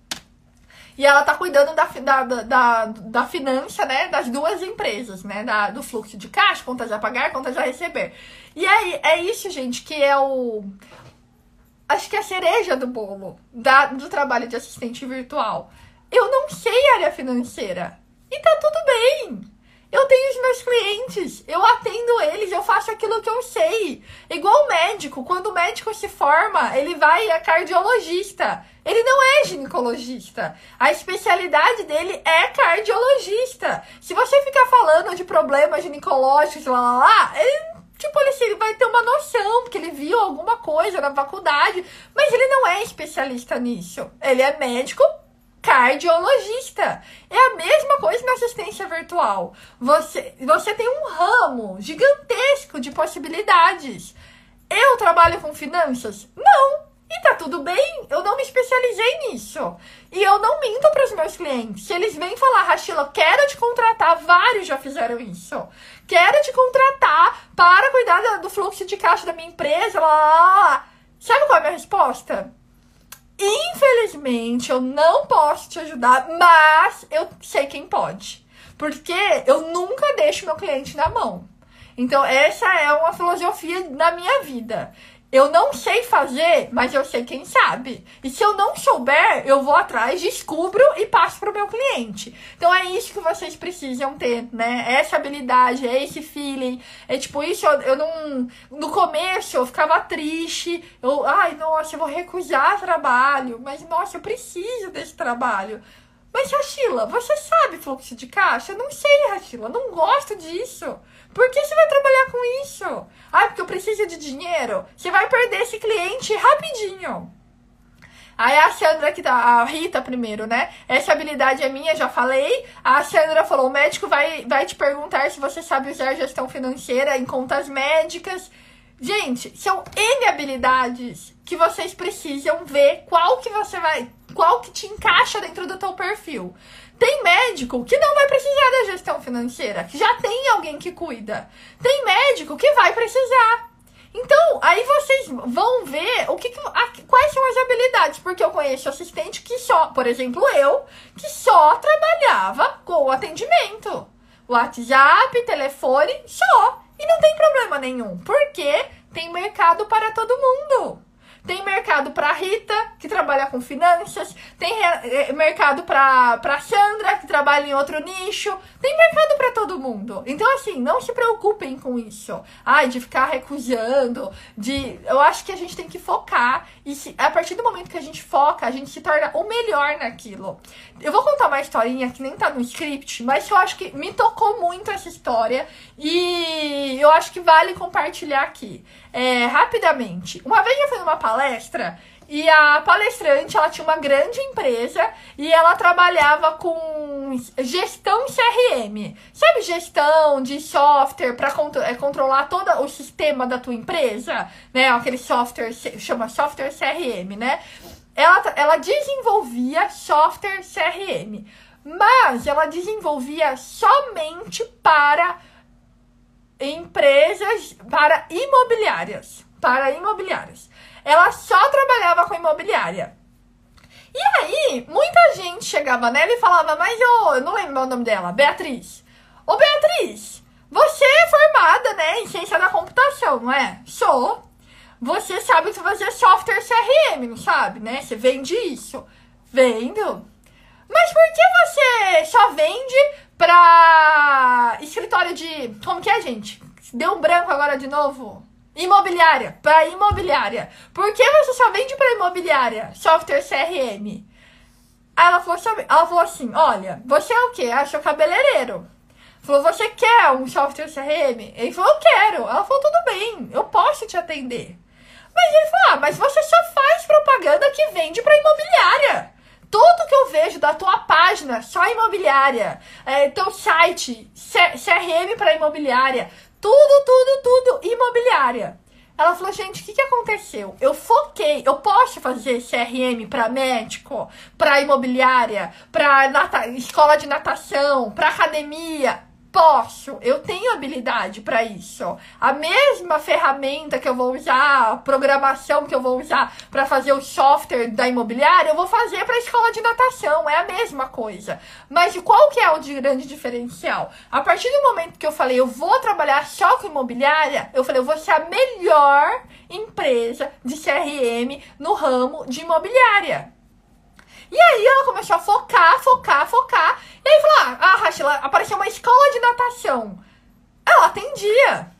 E ela tá cuidando da, da, da, da finança, né? Das duas empresas, né? Da, do fluxo de caixa, contas a pagar, contas a receber. E aí, é isso, gente, que é o. Acho que é a cereja do bolo da, do trabalho de assistente virtual. Eu não sei área financeira. E tá tudo bem. Eu tenho os meus clientes, eu atendo eles, eu faço aquilo que eu sei. Igual o médico, quando o médico se forma, ele vai a cardiologista. Ele não é ginecologista. A especialidade dele é cardiologista. Se você ficar falando de problemas ginecológicos, lá, lá, lá, ele Tipo, ele vai ter uma noção, porque ele viu alguma coisa na faculdade, mas ele não é especialista nisso. Ele é médico cardiologista. É a mesma coisa na assistência virtual. Você, você tem um ramo gigantesco de possibilidades. Eu trabalho com finanças? Não. E tá tudo bem, eu não me especializei nisso. E eu não minto para os meus clientes. Se eles vêm falar, Rachila, quero te contratar, vários já fizeram isso. Quero te contratar para cuidar do fluxo de caixa da minha empresa, lá, lá, lá. Sabe qual é a minha resposta? Infelizmente, eu não posso te ajudar, mas eu sei quem pode. Porque eu nunca deixo meu cliente na mão. Então, essa é uma filosofia da minha vida. Eu não sei fazer, mas eu sei quem sabe. E se eu não souber, eu vou atrás, descubro e passo para o meu cliente. Então é isso que vocês precisam ter, né? Essa habilidade, é esse feeling. É tipo isso, eu, eu não. No começo eu ficava triste. Eu, ai, nossa, eu vou recusar trabalho. Mas, nossa, eu preciso desse trabalho. Mas, Rachila, você sabe fluxo de caixa? Eu não sei, Rachila, não gosto disso. Por que você vai trabalhar com isso? Ah, porque eu preciso de dinheiro. Você vai perder esse cliente rapidinho. Aí a Sandra que tá, a Rita primeiro, né? Essa habilidade é minha, já falei. A Sandra falou: o médico vai, vai te perguntar se você sabe usar gestão financeira em contas médicas. Gente, são N habilidades que vocês precisam ver qual que você vai, qual que te encaixa dentro do teu perfil. Tem médico que não vai precisar da gestão financeira, que já tem alguém que cuida. Tem médico que vai precisar. Então, aí vocês vão ver o que, que a, quais são as habilidades, porque eu conheço assistente que só, por exemplo, eu, que só trabalhava com o atendimento. WhatsApp, telefone, só. E não tem problema nenhum, porque tem mercado para todo mundo. Tem mercado para Rita, que trabalha com finanças. Tem eh, mercado para Sandra, que trabalha em outro nicho. Tem mercado para todo mundo. Então, assim, não se preocupem com isso. Ai, de ficar recusando. de Eu acho que a gente tem que focar. E se, a partir do momento que a gente foca, a gente se torna o melhor naquilo. Eu vou contar uma historinha que nem tá no script, mas eu acho que me tocou muito essa história. E eu acho que vale compartilhar aqui. É, rapidamente. Uma vez eu fui numa palestra e a palestrante, ela tinha uma grande empresa e ela trabalhava com gestão CRM. Sabe gestão de software para é, controlar todo o sistema da tua empresa? Né? Aquele software, chama software CRM, né? Ela, ela desenvolvia software CRM, mas ela desenvolvia somente para empresas para imobiliárias. Para imobiliárias. Ela só trabalhava com imobiliária. E aí, muita gente chegava nela e falava, mas eu, eu não lembro o nome dela, Beatriz. Ô Beatriz, você é formada, né, em ciência da computação, não é? Sou. Você sabe fazer software CRM, não sabe, né? Você vende isso. Vendo. Mas por que você só vende pra escritório de. Como que é, gente? Deu um branco agora de novo? Imobiliária. Pra imobiliária. Por que você só vende pra imobiliária? Software CRM. Aí ela falou, ela falou assim: olha, você é o quê? Sou cabeleireiro. Falou, você quer um software CRM? Ele falou, eu quero. Ela falou, tudo bem, eu posso te atender. Mas ele falou, ah, mas você só faz propaganda que vende pra imobiliária tudo que eu vejo da tua página, só imobiliária, é, teu site, CRM para imobiliária, tudo, tudo, tudo imobiliária. Ela falou, gente, o que, que aconteceu? Eu foquei, eu posso fazer CRM para médico, para imobiliária, para escola de natação, para academia. Posso, eu tenho habilidade para isso. A mesma ferramenta que eu vou usar, a programação que eu vou usar para fazer o software da imobiliária, eu vou fazer para a escola de natação, é a mesma coisa. Mas qual que é o grande diferencial? A partir do momento que eu falei, eu vou trabalhar só com imobiliária, eu falei, eu vou ser a melhor empresa de CRM no ramo de imobiliária. E aí ela começou a focar, focar, focar. E aí falou: ah, ah Rachel, apareceu uma escola de natação. Ela atendia.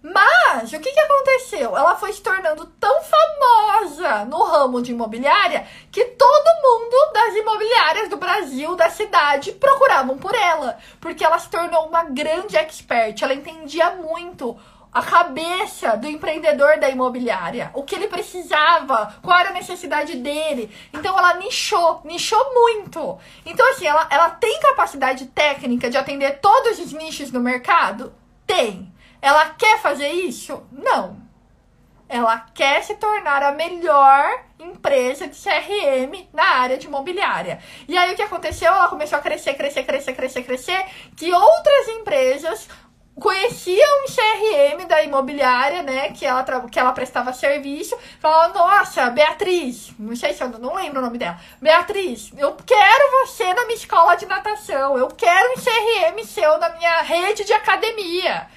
Mas o que, que aconteceu? Ela foi se tornando tão famosa no ramo de imobiliária que todo mundo das imobiliárias do Brasil, da cidade, procuravam por ela. Porque ela se tornou uma grande expert. Ela entendia muito a cabeça do empreendedor da imobiliária, o que ele precisava, qual era a necessidade dele. Então ela nichou, nichou muito. Então, assim, ela, ela tem capacidade técnica de atender todos os nichos do mercado? Tem. Ela quer fazer isso? Não. Ela quer se tornar a melhor empresa de CRM na área de imobiliária. E aí o que aconteceu? Ela começou a crescer, crescer, crescer, crescer, crescer, que outras empresas conhecia um CRM da imobiliária, né, que ela, que ela prestava serviço, falava, nossa, Beatriz, não sei se eu não lembro o nome dela, Beatriz, eu quero você na minha escola de natação, eu quero um CRM seu na minha rede de academia.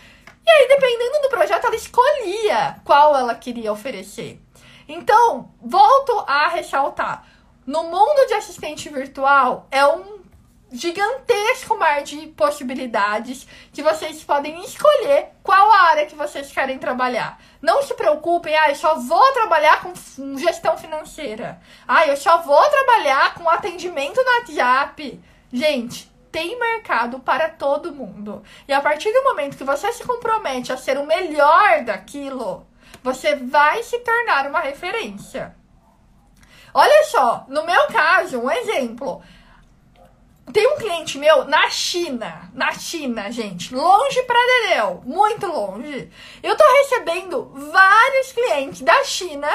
E aí, dependendo do projeto, ela escolhia qual ela queria oferecer. Então, volto a ressaltar: no mundo de assistente virtual, é um gigantesco mar de possibilidades que vocês podem escolher qual a área que vocês querem trabalhar. Não se preocupem, ah, eu só vou trabalhar com gestão financeira. Ah, eu só vou trabalhar com atendimento no WhatsApp. Gente, tem mercado para todo mundo. E a partir do momento que você se compromete a ser o melhor daquilo, você vai se tornar uma referência. Olha só, no meu caso, um exemplo. Tem um cliente meu na China, na China, gente, longe pra Dedéu, muito longe. Eu tô recebendo vários clientes da China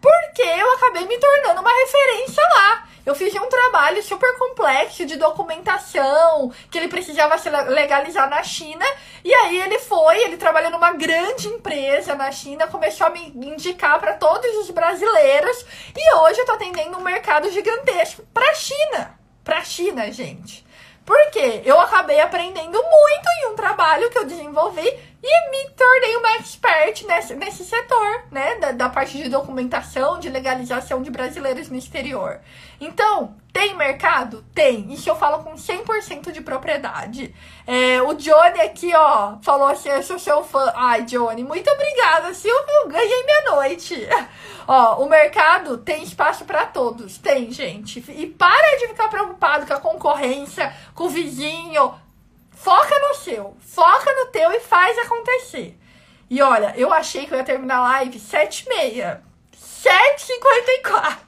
porque eu acabei me tornando uma referência lá. Eu fiz um trabalho super complexo de documentação que ele precisava se legalizar na China. E aí ele foi, ele trabalhou numa grande empresa na China, começou a me indicar para todos os brasileiros. E hoje eu tô atendendo um mercado gigantesco para China. Para a China, gente. Porque eu acabei aprendendo muito em um trabalho que eu desenvolvi e me tornei uma expert nesse, nesse setor, né? Da, da, parte de documentação, de legalização de brasileiros no exterior. Então, tem mercado? Tem. Isso eu falo com 100% de propriedade. É, o Johnny aqui, ó, falou assim: eu sou seu fã. Ai, Johnny, muito obrigada, Silvio. Ganhei minha noite. ó, o mercado tem espaço para todos. Tem, gente. E para de ficar preocupado com a concorrência, com o vizinho Foca no seu, foca no teu e faz acontecer. E olha, eu achei que eu ia terminar a live 7h30. 7h54.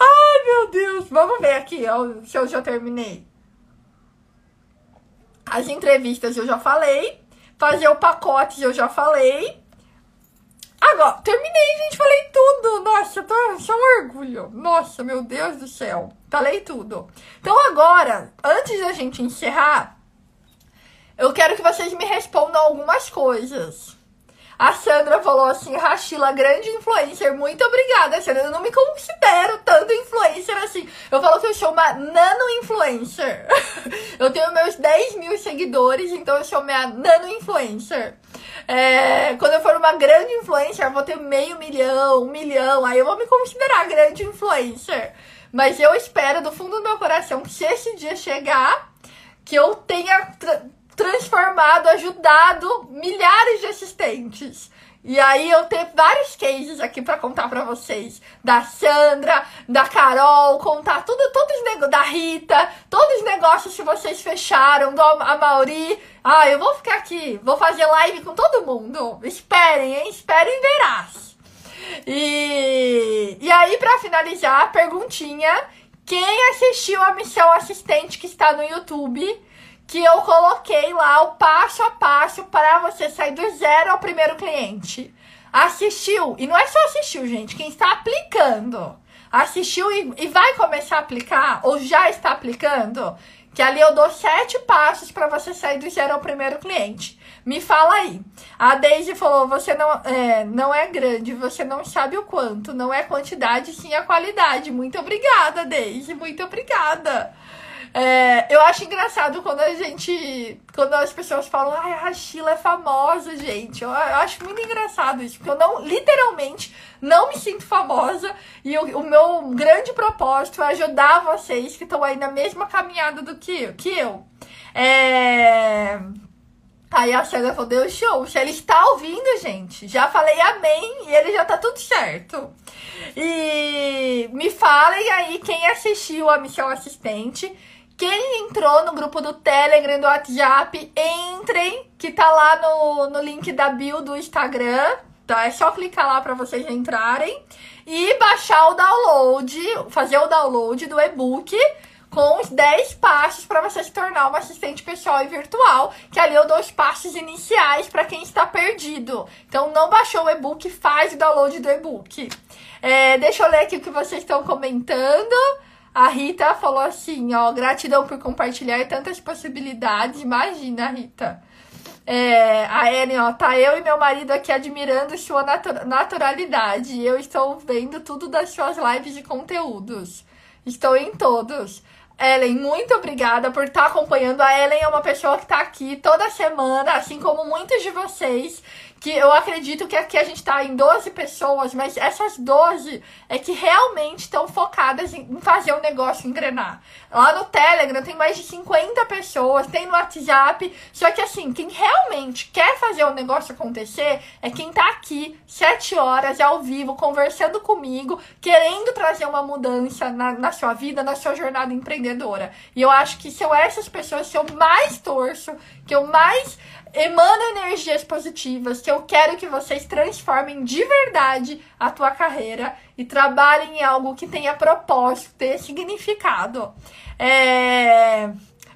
Ai, meu Deus. Vamos ver aqui ó, se eu já terminei. As entrevistas eu já falei. Fazer o pacote eu já falei. Agora, terminei, gente, falei tudo. Nossa, tô, isso é um orgulho. Nossa, meu Deus do céu. Falei tudo. Então agora, antes da gente encerrar, eu quero que vocês me respondam algumas coisas. A Sandra falou assim, Rachila, grande influencer. Muito obrigada, Sandra. Eu não me considero tanto influencer assim. Eu falo que eu sou uma nano-influencer. eu tenho meus 10 mil seguidores, então eu sou minha nano-influencer. É, quando eu for uma grande influencer, eu vou ter meio milhão, um milhão, aí eu vou me considerar grande influencer. Mas eu espero do fundo do meu coração que se esse dia chegar, que eu tenha transformado, ajudado milhares de assistentes. E aí eu tenho vários cases aqui para contar para vocês. Da Sandra, da Carol, contar tudo, todos os negócios, da Rita, todos os negócios que vocês fecharam, do Amauri. Ah, eu vou ficar aqui, vou fazer live com todo mundo. Esperem, hein? Esperem verás. E, e aí, para finalizar, perguntinha. Quem assistiu a missão assistente que está no YouTube? Que eu coloquei lá o passo a passo para você sair do zero ao primeiro cliente. Assistiu, e não é só assistiu, gente, quem está aplicando. Assistiu e, e vai começar a aplicar, ou já está aplicando, que ali eu dou sete passos para você sair do zero ao primeiro cliente. Me fala aí. A Daisy falou: você não é, não é grande, você não sabe o quanto. Não é quantidade, sim a qualidade. Muito obrigada, Daisy. Muito obrigada. É, eu acho engraçado quando a gente. Quando as pessoas falam, ai, a Sheila é famosa, gente. Eu, eu, acho muito engraçado isso, porque eu não, literalmente, não me sinto famosa. E o, meu grande propósito é ajudar vocês que estão aí na mesma caminhada do que, que eu. É. Aí a Sheila falou, deu show. Se ele está ouvindo, gente, já falei amém e ele já tá tudo certo. E me falem aí quem assistiu a Missão Assistente. Quem entrou no grupo do Telegram, do WhatsApp, entrem, que tá lá no, no link da bio do Instagram. Tá? É só clicar lá para vocês entrarem e baixar o download, fazer o download do e-book com os 10 passos para você se tornar uma assistente pessoal e virtual, que ali eu dou os passos iniciais para quem está perdido. Então, não baixou o e-book, faz o download do e-book. É, deixa eu ler aqui o que vocês estão comentando. A Rita falou assim, ó, gratidão por compartilhar tantas possibilidades. Imagina, Rita. É, a Ellen, ó, tá eu e meu marido aqui admirando sua natu naturalidade. Eu estou vendo tudo das suas lives de conteúdos. Estou em todos. Ellen, muito obrigada por estar tá acompanhando. A Ellen é uma pessoa que está aqui toda semana, assim como muitos de vocês que eu acredito que aqui a gente tá em 12 pessoas, mas essas 12 é que realmente estão focadas em fazer o negócio engrenar. Lá no Telegram tem mais de 50 pessoas, tem no WhatsApp, só que assim, quem realmente quer fazer o negócio acontecer é quem tá aqui 7 horas ao vivo, conversando comigo, querendo trazer uma mudança na, na sua vida, na sua jornada empreendedora. E eu acho que são essas pessoas que eu mais torço, que eu mais emana energias positivas, que eu quero que vocês transformem de verdade a tua carreira e trabalhem em algo que tenha propósito, tenha significado. É...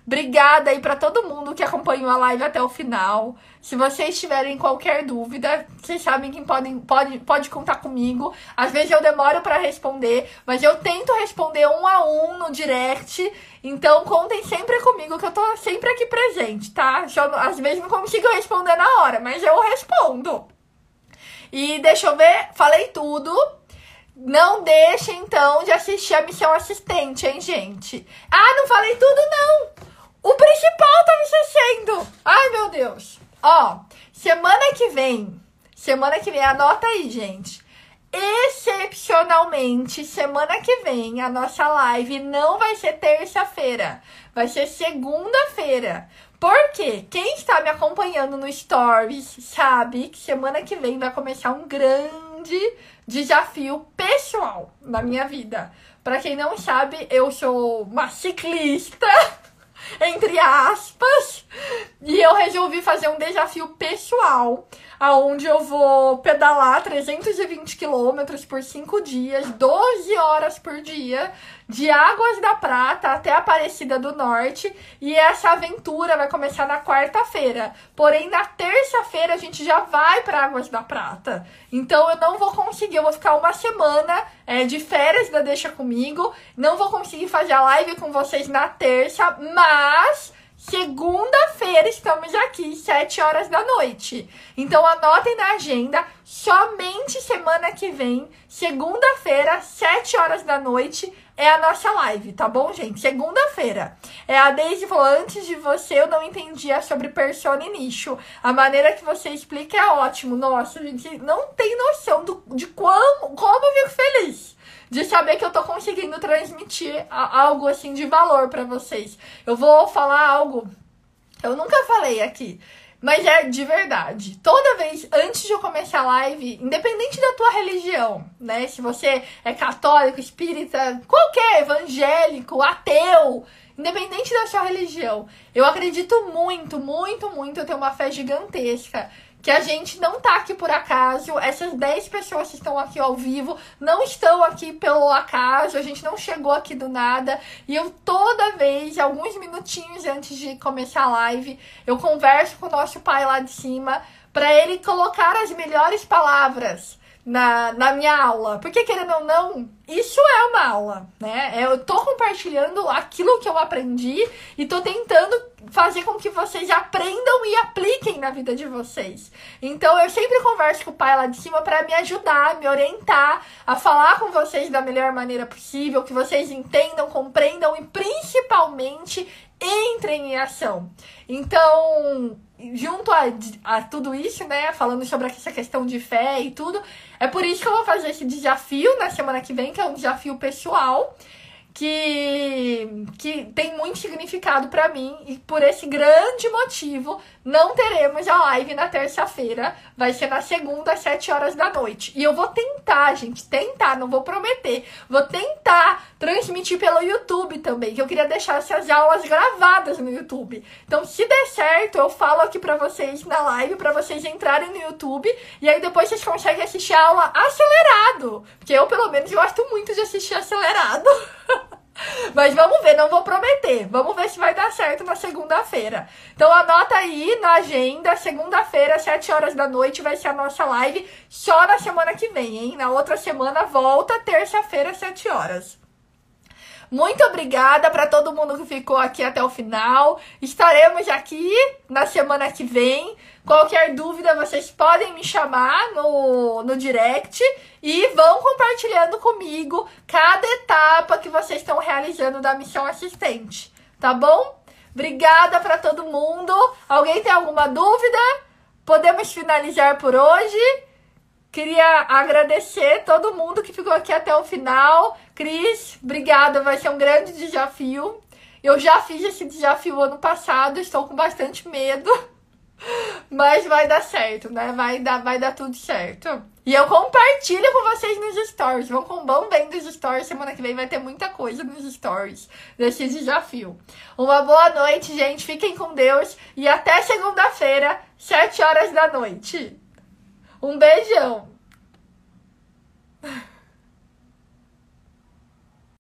Obrigada aí para todo mundo que acompanhou a live até o final. Se vocês tiverem qualquer dúvida, vocês sabem que podem, pode, pode contar comigo. Às vezes eu demoro para responder, mas eu tento responder um a um no direct. Então contem sempre comigo que eu tô sempre aqui presente, tá? Eu, às vezes não consigo responder na hora, mas eu respondo. E deixa eu ver, falei tudo. Não deixe então de assistir a missão assistente, hein, gente? Ah, não falei tudo não. O principal tá me esquecendo. Ai, meu Deus. Ó, semana que vem, semana que vem, anota aí, gente. Excepcionalmente, semana que vem, a nossa live não vai ser terça-feira, vai ser segunda-feira. Porque quem está me acompanhando no Stories sabe que semana que vem vai começar um grande desafio pessoal na minha vida. Para quem não sabe, eu sou uma ciclista entre aspas. E eu resolvi fazer um desafio pessoal, aonde eu vou pedalar 320 quilômetros por 5 dias, 12 horas por dia, de Águas da Prata até Aparecida do Norte. E essa aventura vai começar na quarta-feira. Porém, na terça-feira a gente já vai para Águas da Prata. Então eu não vou conseguir, eu vou ficar uma semana é, de férias da Deixa Comigo. Não vou conseguir fazer a live com vocês na terça, mas Segunda-feira estamos aqui, 7 horas da noite. Então anotem na agenda, somente semana que vem, segunda-feira, 7 horas da noite, é a nossa live, tá bom, gente? Segunda-feira. É a Daisy falou, antes de você eu não entendia sobre persona e nicho. A maneira que você explica é ótimo. Nossa, gente, não tem noção do, de como, como eu fico feliz de saber que eu tô conseguindo transmitir algo assim de valor para vocês. Eu vou falar algo eu nunca falei aqui, mas é de verdade. Toda vez antes de eu começar a live, independente da tua religião, né? Se você é católico, espírita, qualquer evangélico, ateu, independente da sua religião, eu acredito muito, muito, muito, eu tenho uma fé gigantesca que a gente não tá aqui por acaso. Essas 10 pessoas que estão aqui ao vivo não estão aqui pelo acaso, a gente não chegou aqui do nada. E eu toda vez, alguns minutinhos antes de começar a live, eu converso com o nosso pai lá de cima para ele colocar as melhores palavras na, na minha aula. Porque, querendo ou não, isso é uma aula, né? Eu tô compartilhando aquilo que eu aprendi e tô tentando fazer com que vocês aprendam e apliquem na vida de vocês. Então, eu sempre converso com o pai lá de cima para me ajudar, me orientar, a falar com vocês da melhor maneira possível, que vocês entendam, compreendam e principalmente entrem em ação. Então, junto a, a tudo isso, né, falando sobre essa questão de fé e tudo, é por isso que eu vou fazer esse desafio na semana que vem, que é um desafio pessoal que, que tem muito significado para mim e por esse grande motivo não teremos a live na terça-feira, vai ser na segunda às 7 horas da noite. E eu vou tentar, gente, tentar, não vou prometer, vou tentar transmitir pelo YouTube também, que eu queria deixar essas aulas gravadas no YouTube. Então, se der certo, eu falo aqui para vocês na live para vocês entrarem no YouTube e aí depois vocês conseguem assistir a aula acelerado, porque eu pelo menos gosto muito de assistir acelerado. Mas vamos ver, não vou prometer. Vamos ver se vai dar certo na segunda-feira. Então anota aí na agenda, segunda-feira, 7 horas da noite, vai ser a nossa live só na semana que vem, hein? Na outra semana volta, terça-feira, 7 horas. Muito obrigada para todo mundo que ficou aqui até o final. Estaremos aqui na semana que vem. Qualquer dúvida, vocês podem me chamar no, no direct e vão compartilhando comigo cada etapa que vocês estão realizando da missão assistente, tá bom? Obrigada para todo mundo. Alguém tem alguma dúvida? Podemos finalizar por hoje. Queria agradecer todo mundo que ficou aqui até o final. Cris, obrigada, vai ser um grande desafio. Eu já fiz esse desafio ano passado, estou com bastante medo. Mas vai dar certo, né? Vai dar, vai dar tudo certo. E eu compartilho com vocês nos stories. Vão com bom bem dos stories. Semana que vem vai ter muita coisa nos stories desse desafio. Uma boa noite, gente. Fiquem com Deus. E até segunda-feira, 7 horas da noite. Um beijão.